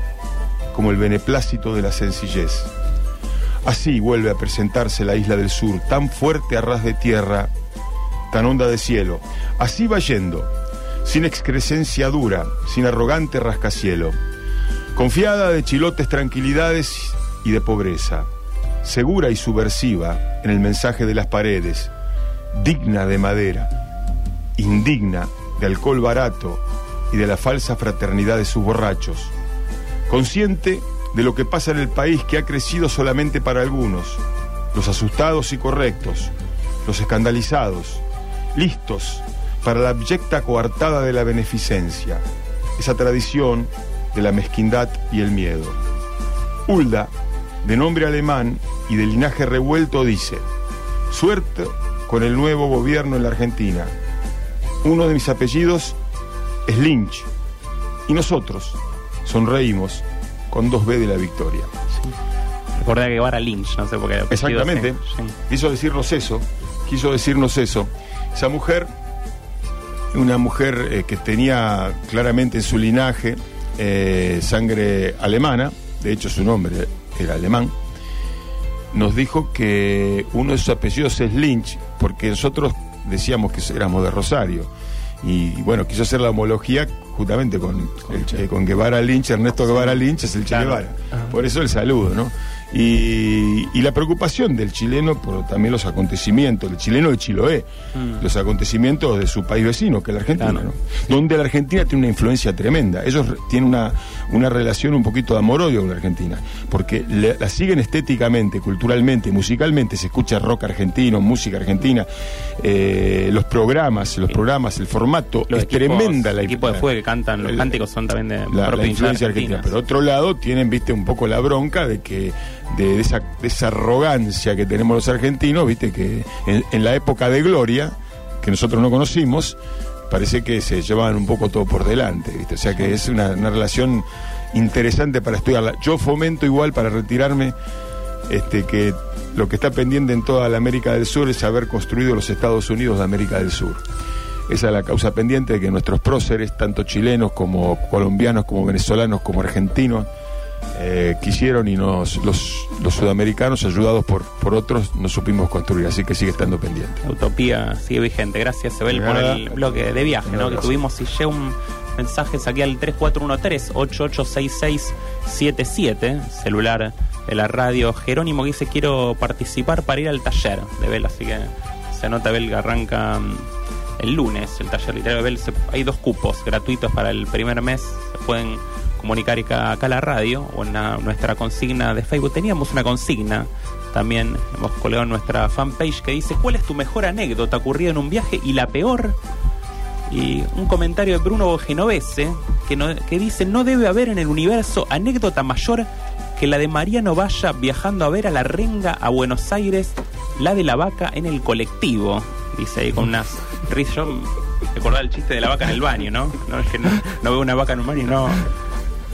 [SPEAKER 3] como el beneplácito de la sencillez. Así vuelve a presentarse la isla del sur, tan fuerte a ras de tierra, tan honda de cielo. Así va yendo, sin excrescencia dura, sin arrogante rascacielo, confiada de chilotes tranquilidades y de pobreza, segura y subversiva en el mensaje de las paredes, digna de madera, indigna de alcohol barato y de la falsa fraternidad de sus borrachos, consciente de lo que pasa en el país que ha crecido solamente para algunos, los asustados y correctos, los escandalizados, listos para la abyecta coartada de la beneficencia, esa tradición de la mezquindad y el miedo. Hulda, de nombre alemán y de linaje revuelto, dice, suerte con el nuevo gobierno en la Argentina. Uno de mis apellidos es Lynch y nosotros sonreímos con 2B de la victoria.
[SPEAKER 2] Recordé que Guevara Lynch, no sé por qué.
[SPEAKER 3] Exactamente.
[SPEAKER 2] sí.
[SPEAKER 3] Quiso decirnos eso, quiso decirnos eso. Esa mujer, una mujer eh, que tenía claramente en su linaje eh, sangre alemana, de hecho su nombre era alemán, nos dijo que uno de sus apellidos es Lynch, porque nosotros decíamos que éramos de Rosario. Y bueno, quiso hacer la homología justamente con, el- eh, con Guevara Lynch, Ernesto Guevara Lynch es el Che. Guevara. Por eso el saludo, ¿no? Y, y la preocupación del chileno por también los acontecimientos, del chileno de Chiloé,
[SPEAKER 7] Mm.
[SPEAKER 3] los acontecimientos de su país vecino, que es la Argentina,
[SPEAKER 7] Claro.
[SPEAKER 3] ¿no? donde la Argentina tiene una influencia tremenda. Ellos tienen una, una relación un poquito de amor-odio con la Argentina, porque le- la siguen estéticamente, culturalmente, musicalmente, se escucha rock argentino, música argentina, eh, los programas, los programas, el formato,
[SPEAKER 7] Los
[SPEAKER 3] es
[SPEAKER 7] equipos-
[SPEAKER 3] tremenda la
[SPEAKER 7] equipos de fútbol que cantan, los
[SPEAKER 3] el-
[SPEAKER 7] cánticos son también de
[SPEAKER 3] la, la influencia argentina. Pero otro lado tienen, viste, un poco la bronca de que de, esa, esa arrogancia que tenemos los argentinos, viste, que en, en la época de gloria, que nosotros no conocimos, parece que se llevaban un poco todo por delante, viste. O sea que es una, una relación interesante para estudiarla. Yo fomento igual para retirarme este que lo que está pendiente en toda la América del Sur es haber construido los Estados Unidos de América del Sur. Esa es la causa pendiente de que nuestros próceres, tanto chilenos como colombianos, como venezolanos, como argentinos, eh, quisieron y nos, los, los sudamericanos, ayudados por, por otros, no supimos construir. Así que sigue estando pendiente.
[SPEAKER 7] La utopía sigue vigente. Gracias, Sebel, por el bloque de viaje ¿no? que tuvimos. Y llega un mensaje aquí al 3413-886677, celular de la radio Jerónimo, que dice: Quiero participar para ir al taller de Bel. Así que se anota Bel que arranca mm, el lunes. El taller literario de Bel. Se- hay dos cupos gratuitos para el primer mes. Se pueden comunicar acá, acá a la radio o en la- nuestra consigna de Facebook. Teníamos una consigna también hemos colgado en nuestra fanpage que dice ¿Cuál es tu mejor anécdota ocurrida en un viaje y la peor? Y un comentario de Bruno Genovese que, no- que dice no debe haber en el universo anécdota mayor que la de Mariano Valla viajando a ver a la renga a Buenos Aires, la de la vaca en el colectivo. Dice ahí con unas risas. Acordaba el chiste de la vaca en el baño, ¿no? No, es que no, no veo una vaca en un baño, no,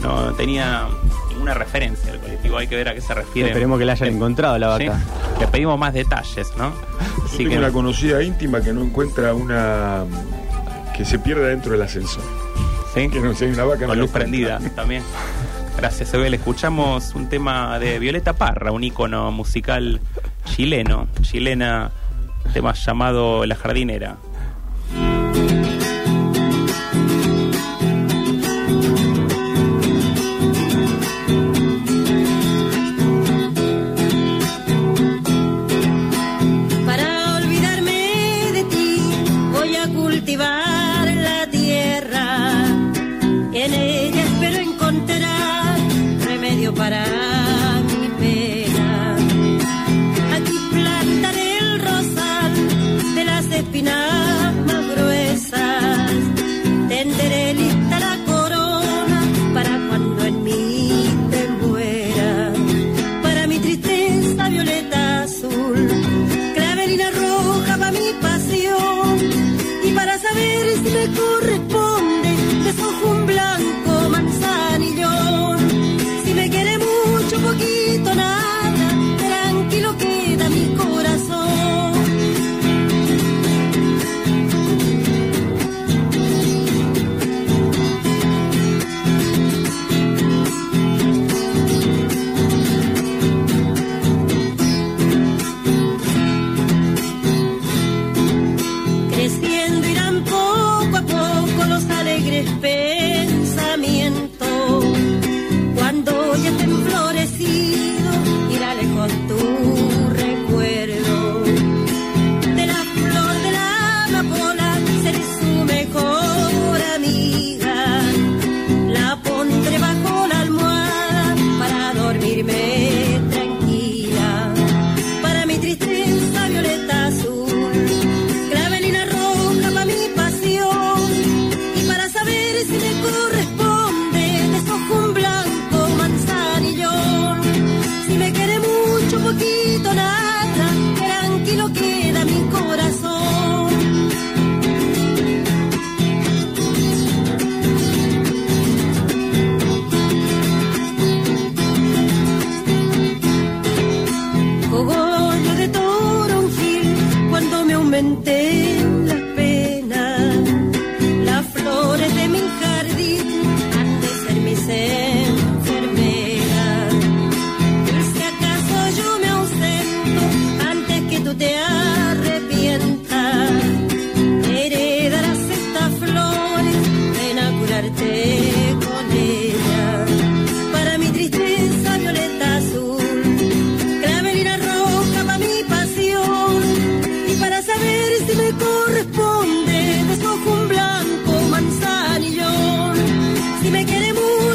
[SPEAKER 7] no tenía ninguna referencia al colectivo. Hay que ver a qué se refiere.
[SPEAKER 5] Esperemos que la hayan encontrado la vaca.
[SPEAKER 7] Sí, le pedimos más detalles, ¿no?
[SPEAKER 3] Yo
[SPEAKER 7] Así
[SPEAKER 3] tengo
[SPEAKER 7] que
[SPEAKER 3] una conocida íntima que no encuentra una. que se pierde dentro del ascensor.
[SPEAKER 7] sí,
[SPEAKER 3] Que no sé, hay una vaca
[SPEAKER 7] con luz prendida también. Gracias, Ebel. Escuchamos un tema de Violeta Parra, un ícono musical chileno, chilena, tema llamado La Jardinera.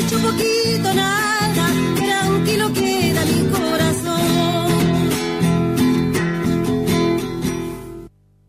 [SPEAKER 8] mucho, poquito, nada.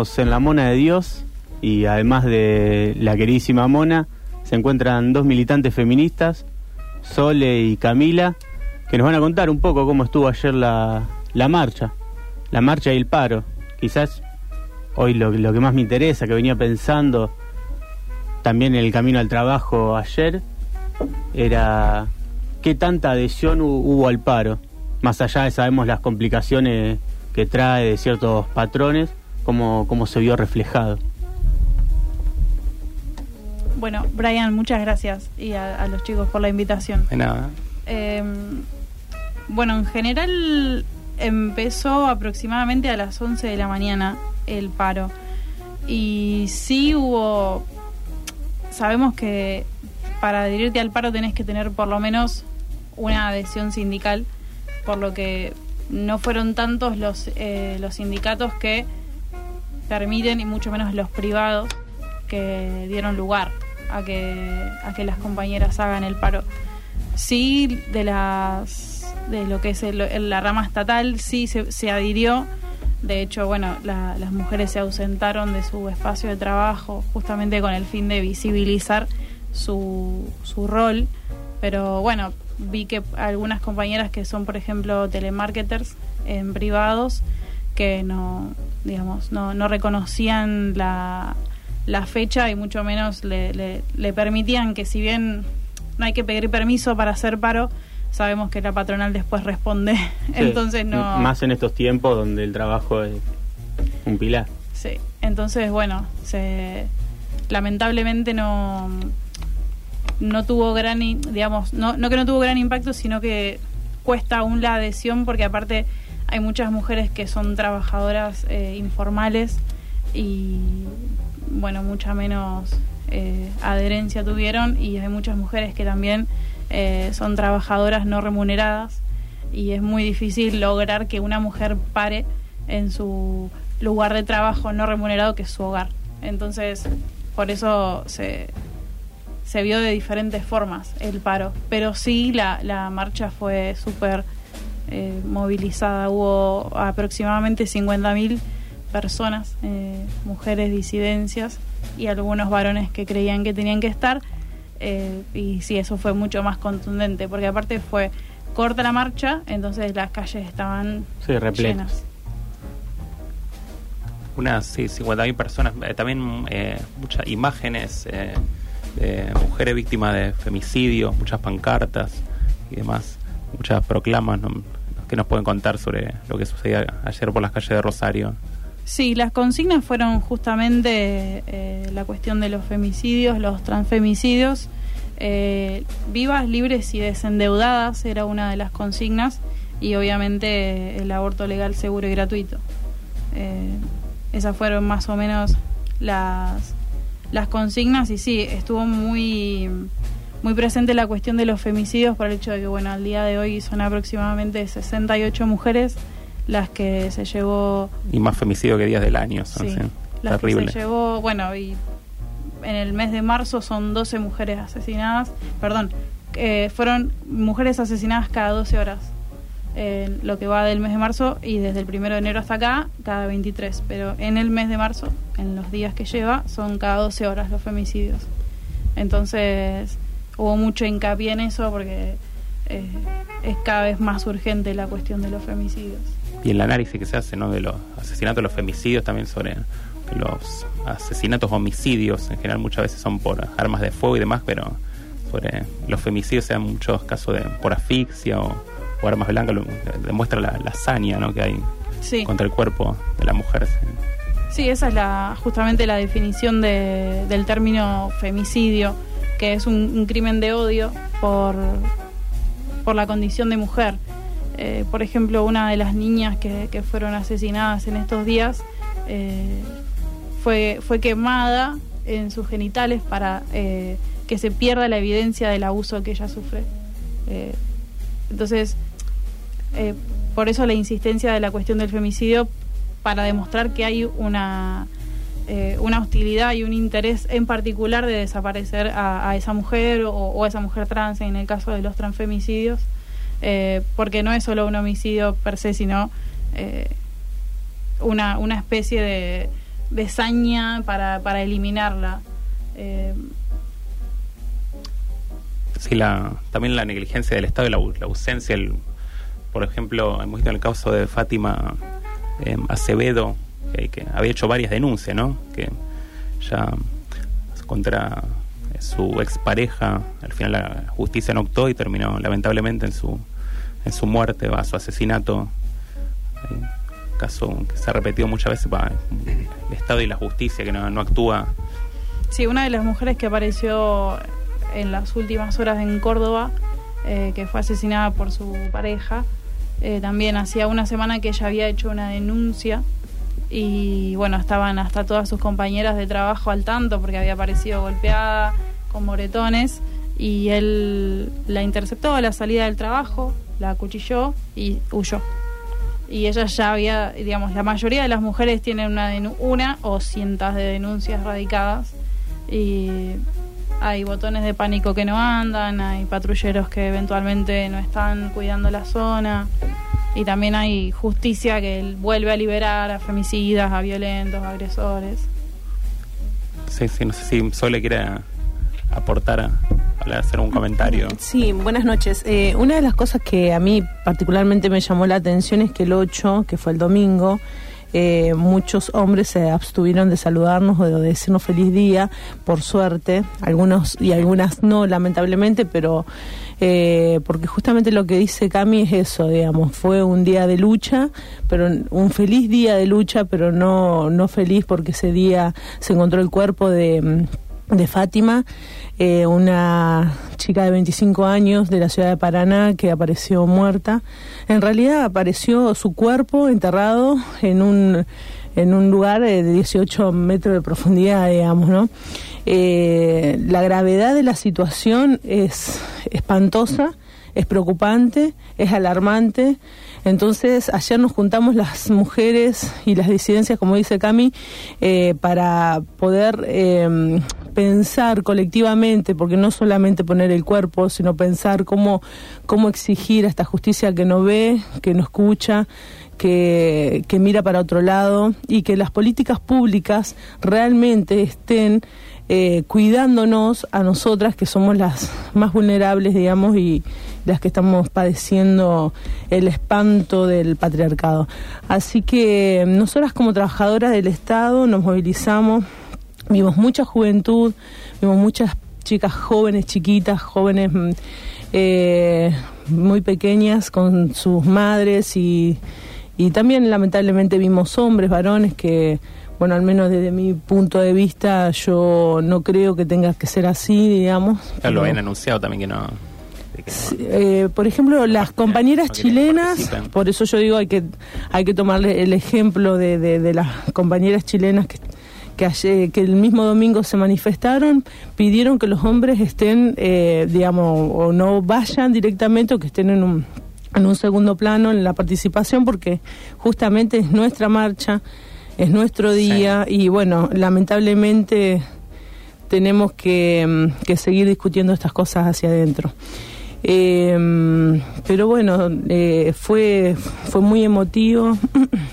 [SPEAKER 5] En la Mona de Dios y además de la queridísima Mona, se encuentran dos militantes feministas, Sole y Camila, que nos van a contar un poco cómo estuvo ayer la, la marcha, la marcha y el paro. Quizás hoy lo, lo que más me interesa, que venía pensando también en el camino al trabajo ayer, era qué tanta adhesión hu- hubo al paro, más allá de sabemos las complicaciones que trae de ciertos patrones, cómo, cómo se vio reflejado.
[SPEAKER 9] Bueno, Brian, muchas gracias y a, a los chicos por la invitación.
[SPEAKER 2] De nada.
[SPEAKER 9] Eh, bueno, en general empezó aproximadamente a las 11 de la mañana el paro. Y sí hubo... Sabemos que para adherirte al paro tenés que tener por lo menos una adhesión sindical, por lo que no fueron tantos los, eh, los sindicatos que y mucho menos los privados que dieron lugar a que, a que las compañeras hagan el paro. Sí, de las de lo que es el- la rama estatal, sí se, se adhirió. De hecho, bueno, la- las mujeres se ausentaron de su espacio de trabajo justamente con el fin de visibilizar su, su rol. Pero bueno, vi que algunas compañeras que son, por ejemplo, telemarketers en privados, que no, digamos, no, no reconocían la, la fecha y mucho menos le, le, le permitían que si bien no hay que pedir permiso para hacer paro, sabemos que la patronal después responde.
[SPEAKER 5] Sí,
[SPEAKER 9] Entonces no...
[SPEAKER 5] Más en estos tiempos donde el trabajo es un pilar.
[SPEAKER 9] Sí, entonces bueno, se lamentablemente no no tuvo gran, digamos, no, no que no tuvo gran impacto, sino que cuesta aún la adhesión porque aparte hay muchas mujeres que son trabajadoras eh, informales y bueno, mucha menos eh, adherencia tuvieron y hay muchas mujeres que también eh, son trabajadoras no remuneradas y es muy difícil lograr que una mujer pare en su lugar de trabajo no remunerado que es su hogar. Entonces, por eso se, se vio de diferentes formas el paro. Pero sí, la, la marcha fue súper eh, movilizada. Hubo aproximadamente 50.000 personas, eh, mujeres disidencias y algunos varones que creían que tenían que estar. Eh, y sí, eso fue mucho más contundente, porque aparte fue corta la marcha, entonces las calles estaban
[SPEAKER 5] Sí, repletas.
[SPEAKER 9] llenas.
[SPEAKER 2] Unas sí, 50.000 personas. Eh, también eh, muchas imágenes eh, de mujeres víctimas de femicidio, muchas pancartas y demás. Muchas proclamas ¿no? que nos pueden contar sobre lo que sucedía ayer por las calles de Rosario.
[SPEAKER 9] Sí, las consignas fueron justamente eh, la cuestión de los femicidios, los transfemicidios. Eh, vivas, libres y desendeudadas era una de las consignas y obviamente el aborto legal, seguro y gratuito. Eh, esas fueron más o menos las, las consignas y sí, estuvo muy, muy presente la cuestión de los femicidios por el hecho de que, bueno, al día de hoy son aproximadamente 68 mujeres las que se llevó
[SPEAKER 2] Y más femicidio que días del año. son,
[SPEAKER 9] Sí,
[SPEAKER 2] sí,
[SPEAKER 9] las
[SPEAKER 2] terrible.
[SPEAKER 9] que se llevó, bueno, y en el mes de marzo son 12 mujeres asesinadas, perdón, eh, fueron mujeres asesinadas cada 12 horas, en lo que va del mes de marzo y desde el primero de enero hasta acá, cada 23, pero en el mes de marzo, en los días que lleva, son cada 12 horas los femicidios. Entonces hubo mucho hincapié en eso porque eh, es cada vez más urgente la cuestión de los femicidios.
[SPEAKER 2] Y el análisis que se hace ¿no? de los asesinatos, los femicidios también sobre los asesinatos, homicidios, en general muchas veces son por armas de fuego y demás, pero sobre los femicidios se dan muchos casos de por asfixia o, o armas blancas, lo- demuestra la, la hazaña ¿no? que hay
[SPEAKER 9] Sí.
[SPEAKER 2] contra el cuerpo de la mujer.
[SPEAKER 9] Sí, esa es la, justamente la definición de- del término femicidio, que es un, crimen de odio por, por la condición de mujer. Eh, por ejemplo, una de las niñas que, que fueron asesinadas en estos días eh, fue, fue quemada en sus genitales para eh, que se pierda la evidencia del abuso que ella sufre. Entonces, por eso la insistencia de la cuestión del femicidio para demostrar que hay una eh, una hostilidad y un interés en particular de desaparecer a, esa mujer o, a esa mujer trans en el caso de los transfemicidios eh, porque no es solo un homicidio per se sino eh, una, una especie de, de saña para, para eliminarla. Eh,
[SPEAKER 2] Sí, la, también la negligencia del Estado y la, la ausencia, el, por ejemplo, hemos visto en el caso de Fátima Acevedo, que, había hecho varias denuncias, ¿no? Que ya contra su expareja, al final la justicia no actuó y terminó lamentablemente en su, en su muerte, va, su asesinato. Eh, caso que se ha repetido muchas veces, va, el Estado y la justicia que no, no actúa
[SPEAKER 9] Sí, una de las mujeres que apareció en las últimas horas en Córdoba, eh, que fue asesinada por su pareja, eh, también hacía una semana que ella había hecho una denuncia y bueno, estaban hasta todas sus compañeras de trabajo al tanto porque había aparecido golpeada con moretones y él la interceptó a la salida del trabajo, la acuchilló y huyó. Y ella ya había, digamos, la mayoría de las mujeres tienen una, una o cientos de denuncias radicadas y hay botones de pánico que no andan, hay patrulleros que eventualmente no están cuidando la zona y también hay justicia que vuelve a liberar a femicidas, a violentos, a agresores.
[SPEAKER 2] Sí, sí, no sé si Sole quiere aportar, a, a hacer un comentario.
[SPEAKER 10] Sí, buenas noches. Eh, una de las cosas que a mí particularmente me llamó la atención es que el 8, que fue el domingo, eh, muchos hombres se abstuvieron de saludarnos o de decirnos feliz día, por suerte, algunos y algunas no, lamentablemente, pero eh, porque justamente lo que dice Cami es eso, digamos, fue un día de lucha, pero un feliz día de lucha, pero no, no feliz porque ese día se encontró el cuerpo de mm, de Fátima, eh, una chica de 25 años de la ciudad de Paraná que apareció muerta. En realidad apareció su cuerpo enterrado en un, en un lugar eh, de 18 metros de profundidad, digamos, ¿no? Eh, la gravedad de la situación es espantosa, es preocupante, es alarmante. Entonces, ayer nos juntamos las mujeres y las disidencias, como dice Cami, para poder eh, pensar colectivamente, porque no solamente poner el cuerpo, sino pensar cómo, cómo exigir a esta justicia que no ve, que no escucha, que, que mira para otro lado y que las políticas públicas realmente estén eh, cuidándonos a nosotras que somos las más vulnerables, digamos, y las que estamos padeciendo el espanto del patriarcado. Así que nosotras como trabajadoras del Estado nos movilizamos, vimos mucha juventud, vimos muchas chicas jóvenes, chiquitas, jóvenes mm, eh, muy pequeñas con sus madres y, y también lamentablemente vimos hombres, varones que bueno, al menos desde mi punto de vista, yo no creo que tenga que ser así, digamos.
[SPEAKER 2] Ya lo habían anunciado también que no.
[SPEAKER 10] eh, por ejemplo, las compañeras chilenas, por eso yo digo hay que hay que tomarle el ejemplo de, de- de las compañeras chilenas que que, ayer- que el mismo domingo se manifestaron, pidieron que los hombres estén, eh, digamos, o no vayan directamente o que estén en un, en un segundo plano en la participación porque justamente es nuestra marcha, es nuestro día y bueno, lamentablemente tenemos que, mm, que seguir discutiendo estas cosas hacia adentro. Eh, pero bueno, eh, fue, fue muy emotivo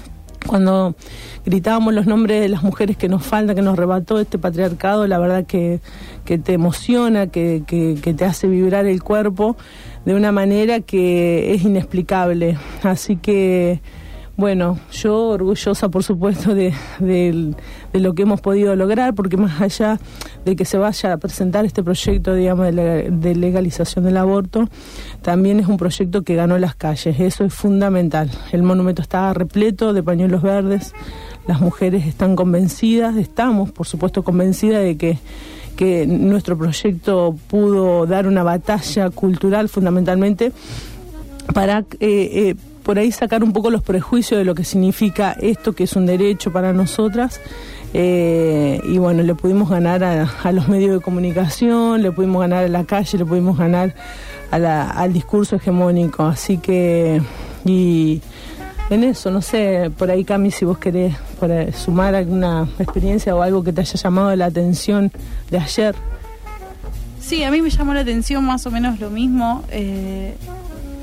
[SPEAKER 10] cuando gritábamos los nombres de las mujeres que nos falta, que nos arrebató este patriarcado, la verdad que, que te emociona, que, que, que te hace vibrar el cuerpo de una manera que es inexplicable. Así que, bueno, yo orgullosa por supuesto de, de lo que hemos podido lograr, porque más allá de que se vaya a presentar este proyecto, de, de legalización del aborto, también es un proyecto que ganó las calles, eso es fundamental. El monumento está repleto de pañuelos verdes, las mujeres están convencidas, estamos por supuesto convencidas de que que nuestro proyecto pudo dar una batalla cultural fundamentalmente para eh, eh, por ahí sacar un poco los prejuicios de lo que significa esto, que es un derecho para nosotras. Eh, y bueno, le pudimos ganar a, a los medios de comunicación, le pudimos ganar a la calle, le pudimos ganar a la- al discurso hegemónico. Así que, y en eso, no sé, por ahí Cami, si vos querés sumar alguna experiencia o algo que te haya llamado la atención de ayer.
[SPEAKER 9] Sí, a mí me llamó la atención más o menos lo mismo. Eh,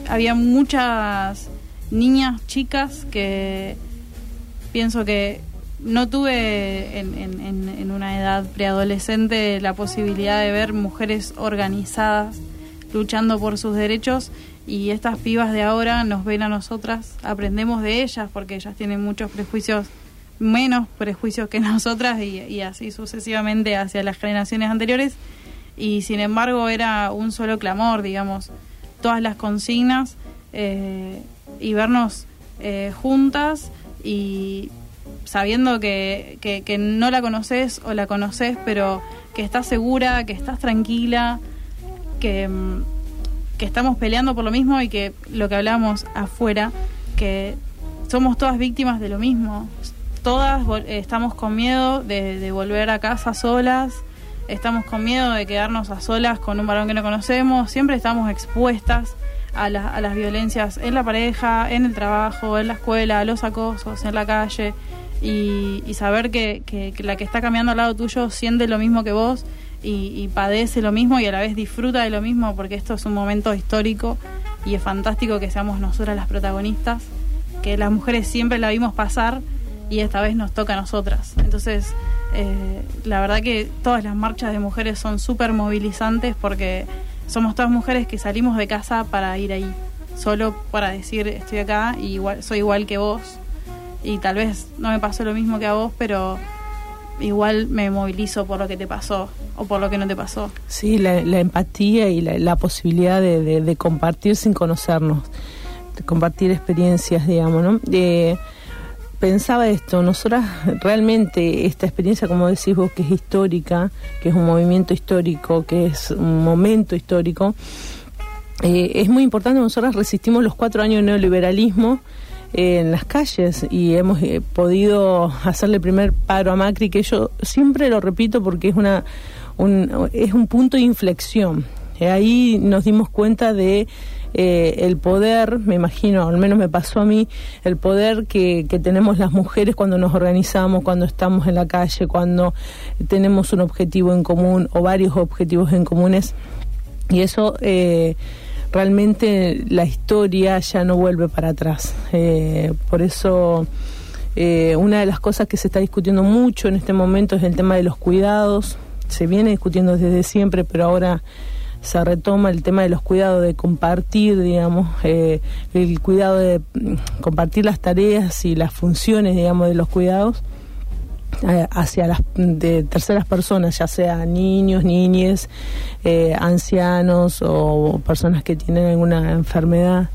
[SPEAKER 9] había muchas niñas, chicas, que pienso que no tuve en, en- en- una edad preadolescente la posibilidad de ver mujeres organizadas luchando por sus derechos y estas pibas de ahora nos ven a nosotras, aprendemos de ellas porque ellas tienen muchos prejuicios, menos prejuicios que nosotras y, y así sucesivamente hacia las generaciones anteriores y sin embargo era un solo clamor, digamos, todas las consignas eh, y vernos eh, juntas y sabiendo que, que, no la conoces o la conoces, pero que estás segura, que estás tranquila, que, mm, que estamos peleando por lo mismo y que lo que hablamos afuera, que somos todas víctimas de lo mismo. Todas eh, estamos con miedo de, de volver a casa solas, estamos con miedo de quedarnos a solas con un varón que no conocemos, siempre estamos expuestas a, la- a las violencias en la pareja, en el trabajo, en la escuela, a los acosos, en la calle, y, y saber que, que- que la que está caminando al lado tuyo siente lo mismo que vos y, y padece lo mismo y a la vez disfruta de lo mismo, porque esto es un momento histórico y es fantástico que seamos nosotras las protagonistas, que las mujeres siempre la vimos pasar y esta vez nos toca a nosotras. Entonces, eh, la verdad que todas las marchas de mujeres son súper movilizantes porque somos todas mujeres que salimos de casa para ir ahí, solo para decir estoy acá y igual, soy igual que vos y tal vez no me pasó lo mismo que a vos, pero igual me movilizo por lo que te pasó o por lo que no te pasó.
[SPEAKER 10] Sí, la, empatía y la, la posibilidad de, de- de compartir sin conocernos, de compartir experiencias, digamos, ¿no? De- pensaba esto, nosotras realmente esta experiencia, como decís vos, que es histórica, que es un movimiento histórico, que es un momento histórico, eh, es muy importante, nosotras resistimos los cuatro años de neoliberalismo eh, en las calles y hemos eh, podido hacerle primer paro a Macri, que yo siempre lo repito porque es, una, un, es un punto de inflexión. Ahí nos dimos cuenta de eh, el poder, me imagino, al menos me pasó a mí, el poder que, que tenemos las mujeres cuando nos organizamos, cuando estamos en la calle, cuando tenemos un objetivo en común o varios objetivos en comunes. Y eso eh, realmente la historia ya no vuelve para atrás. Eh, por eso una de las cosas que se está discutiendo mucho en este momento es el tema de los cuidados. Se viene discutiendo desde siempre, pero ahora se retoma el tema de los cuidados, de compartir, digamos, eh, el cuidado de mm, compartir las tareas y las funciones, digamos, de los cuidados eh, hacia las de terceras personas, ya sea niños, niñes, eh, ancianos o personas que tienen alguna enfermedad.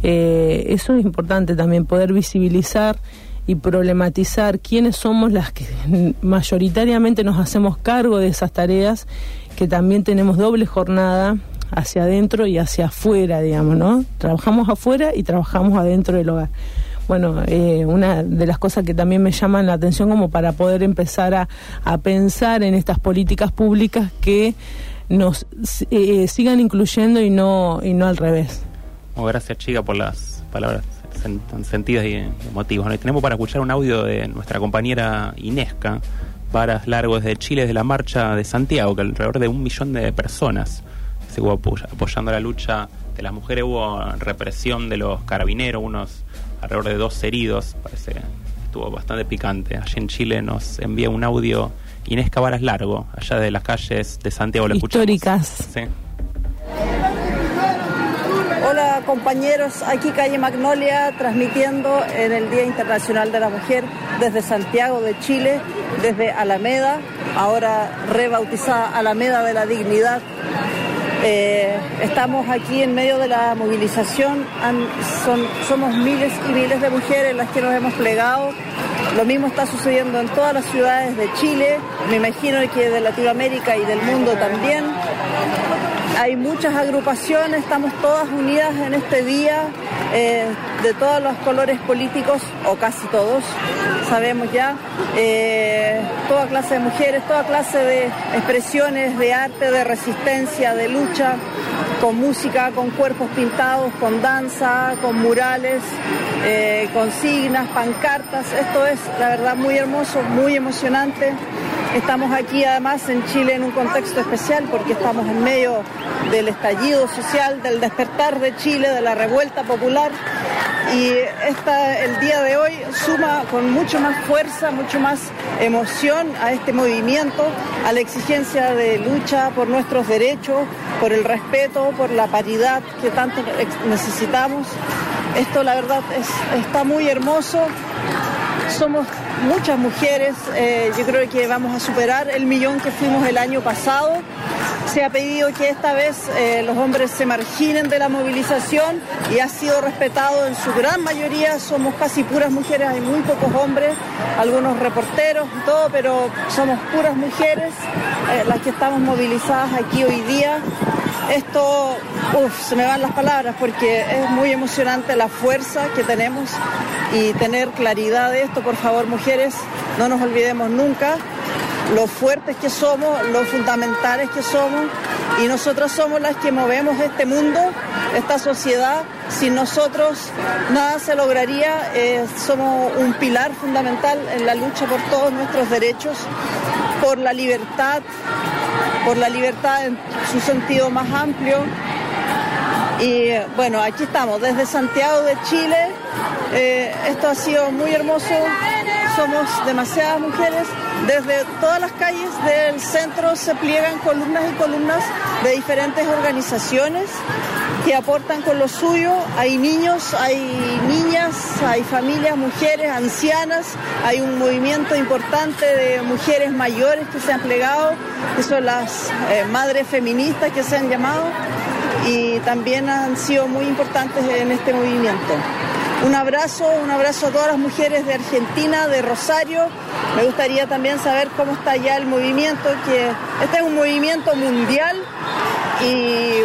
[SPEAKER 10] Eso es importante también, poder visibilizar y problematizar quiénes somos las que mayoritariamente nos hacemos cargo de esas tareas, que también tenemos doble jornada hacia adentro y hacia afuera, digamos, ¿no? Trabajamos afuera y trabajamos adentro del hogar. Bueno, eh, una de las cosas que también me llaman la atención como para poder empezar a, a pensar en estas políticas públicas que nos eh, sigan incluyendo y no y no al revés.
[SPEAKER 2] Oh, gracias, chica, por las palabras tan sentidas y emotivas. ¿no? Tenemos para escuchar un audio de nuestra compañera Inesca, varas largos desde Chile, de la marcha de Santiago, que alrededor de un millón de personas se hubo apoya- apoyando la lucha de las mujeres. Hubo represión de los carabineros, unos alrededor de dos heridos. Parece que estuvo bastante picante. Allí en Chile nos envía un audio Inesca Varas Largo, allá de las calles de Santiago. Lo escuchamos.
[SPEAKER 10] Históricas.
[SPEAKER 2] Sí.
[SPEAKER 11] Hola compañeros, aquí calle Magnolia transmitiendo en el Día Internacional de la Mujer desde Santiago de Chile, desde Alameda, ahora rebautizada Alameda de la Dignidad. Eh, estamos aquí en medio de la movilización, son- somos miles y miles de mujeres las que nos hemos plegado. Lo mismo está sucediendo en todas las ciudades de Chile, me imagino que de Latinoamérica y del mundo también. Hay muchas agrupaciones, estamos todas unidas en este día, eh, de todos los colores políticos, o casi todos, sabemos ya, eh, toda clase de mujeres, toda clase de expresiones de arte, de resistencia, de lucha, con música, con cuerpos pintados, con danza, con murales, eh, consignas, pancartas. Esto es, la verdad, muy hermoso, muy emocionante. Estamos aquí además en Chile en un contexto especial porque estamos en medio del estallido social, del despertar de Chile, de la revuelta popular. Y esta, el día de hoy suma con mucho más fuerza, mucho más emoción a este movimiento, a la exigencia de lucha por nuestros derechos, por el respeto, por la paridad que tanto necesitamos. Esto la verdad es- está muy hermoso somos muchas mujeres, eh, yo creo que vamos a superar el millón que fuimos el año pasado. Se ha pedido que esta vez eh, los hombres se marginen de la movilización y ha sido respetado en su gran mayoría. Somos casi puras mujeres, hay muy pocos hombres, algunos reporteros y todo, pero somos puras mujeres eh, las que estamos movilizadas aquí hoy día. Esto, uff, se me van las palabras porque es muy emocionante la fuerza que tenemos y tener claridad de esto. Por favor, mujeres, no nos olvidemos nunca lo fuertes que somos, lo fundamentales que somos y nosotras somos las que movemos este mundo, esta sociedad. Sin nosotros nada se lograría. Eh, somos un pilar fundamental en la lucha por todos nuestros derechos, por la libertad, por la libertad en su sentido más amplio. Y bueno, aquí estamos, desde Santiago de Chile. Eh, esto ha sido muy hermoso. Somos demasiadas mujeres. Desde todas las calles del centro se pliegan columnas y columnas de diferentes organizaciones que aportan con lo suyo. Hay niños, hay niñas, hay familias, mujeres, ancianas. Hay un movimiento importante de mujeres mayores que se han plegado, que son las eh, madres feministas que se han llamado y también han sido muy importantes en este movimiento. Un abrazo, un abrazo a todas las mujeres de Argentina, de Rosario. Me gustaría también saber cómo está ya el movimiento, que este es un movimiento mundial y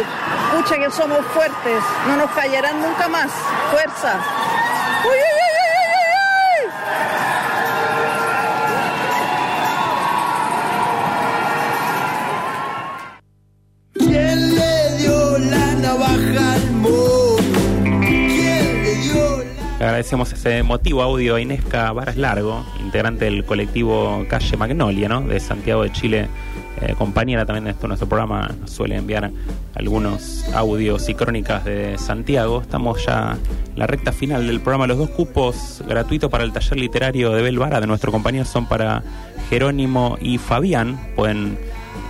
[SPEAKER 11] escucha que somos fuertes, no nos callarán nunca más. Fuerza. ¡Uy, uy, uy, uy, uy, uy!
[SPEAKER 12] ¿Quién le dio la navaja al mono? ¿Quién le dio la...
[SPEAKER 2] Le agradecemos ese emotivo audio a Inesca Varas Largo, integrante del colectivo Calle Magnolia, ¿no? De Santiago de Chile, eh, compañera también de esto, nuestro programa nos suele enviar algunos audios y crónicas de Santiago. Estamos ya en la recta final del programa. Los dos cupos gratuitos para el taller literario de Belvara de nuestro compañero son para Jerónimo y Fabián. Pueden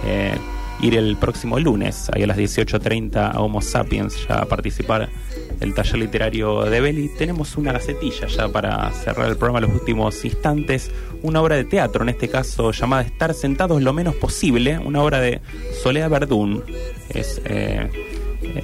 [SPEAKER 2] eh, ir el próximo lunes, ahí a las 18.30 a Homo Sapiens, ya a participar del taller literario de Beli. Tenemos una gacetilla ya para cerrar el programa los últimos instantes. Una obra de teatro, en este caso llamada Estar sentados lo menos posible, una obra de Soledad Verdún. Es eh,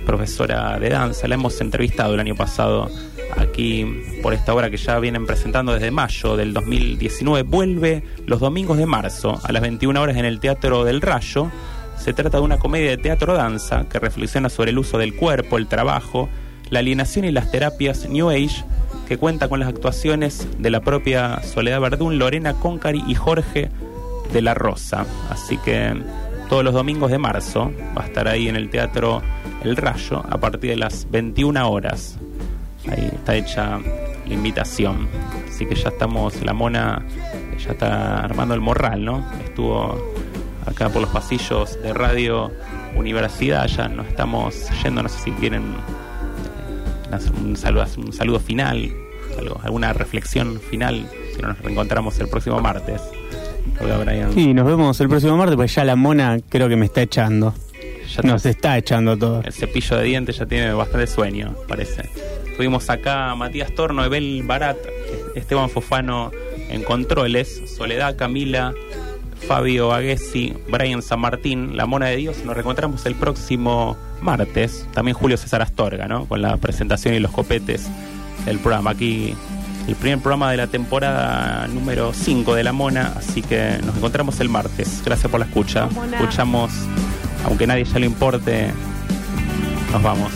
[SPEAKER 2] profesora de danza, la hemos entrevistado el año pasado aquí por esta obra que ya vienen presentando desde mayo del 2019. Vuelve los domingos de marzo a las 21 horas en el Teatro del Rayo. Se trata de una comedia de teatro-danza que reflexiona sobre el uso del cuerpo, el trabajo, la alienación y las terapias New Age, que cuenta con las actuaciones de la propia Soledad Verdún, Lorena Concari y Jorge de la Rosa. Así que todos los domingos de marzo va a estar ahí en el Teatro El Rayo a partir de las 21 horas. Ahí está hecha la invitación. Así que ya estamos, la mona ya está armando el morral, ¿no? Estuvo acá por los pasillos de Radio Universidad, ya nos estamos yendo, no sé si quieren un saludo, un saludo final, algo- alguna reflexión final, si no nos reencontramos el próximo martes. Lo veo a Brian.
[SPEAKER 5] Sí, nos vemos el próximo martes, pues ya la mona creo que me está echando.
[SPEAKER 2] ya
[SPEAKER 5] Nos está echando todo.
[SPEAKER 2] el cepillo de dientes ya tiene bastante sueño, parece. Tuvimos acá a Matías Torno, Ebel Barat, Esteban Fofano en controles, Soledad Camila, Fabio Aguesi, Brian San Martín, La Mona de Dios. Nos reencontramos el próximo martes. También Julio César Astorga, ¿no? Con la presentación y los copetes del programa. Aquí el primer programa de la temporada número 5 de La Mona. Así que nos encontramos el martes. Gracias por la escucha. Escuchamos, aunque nadie ya le importe, nos vamos.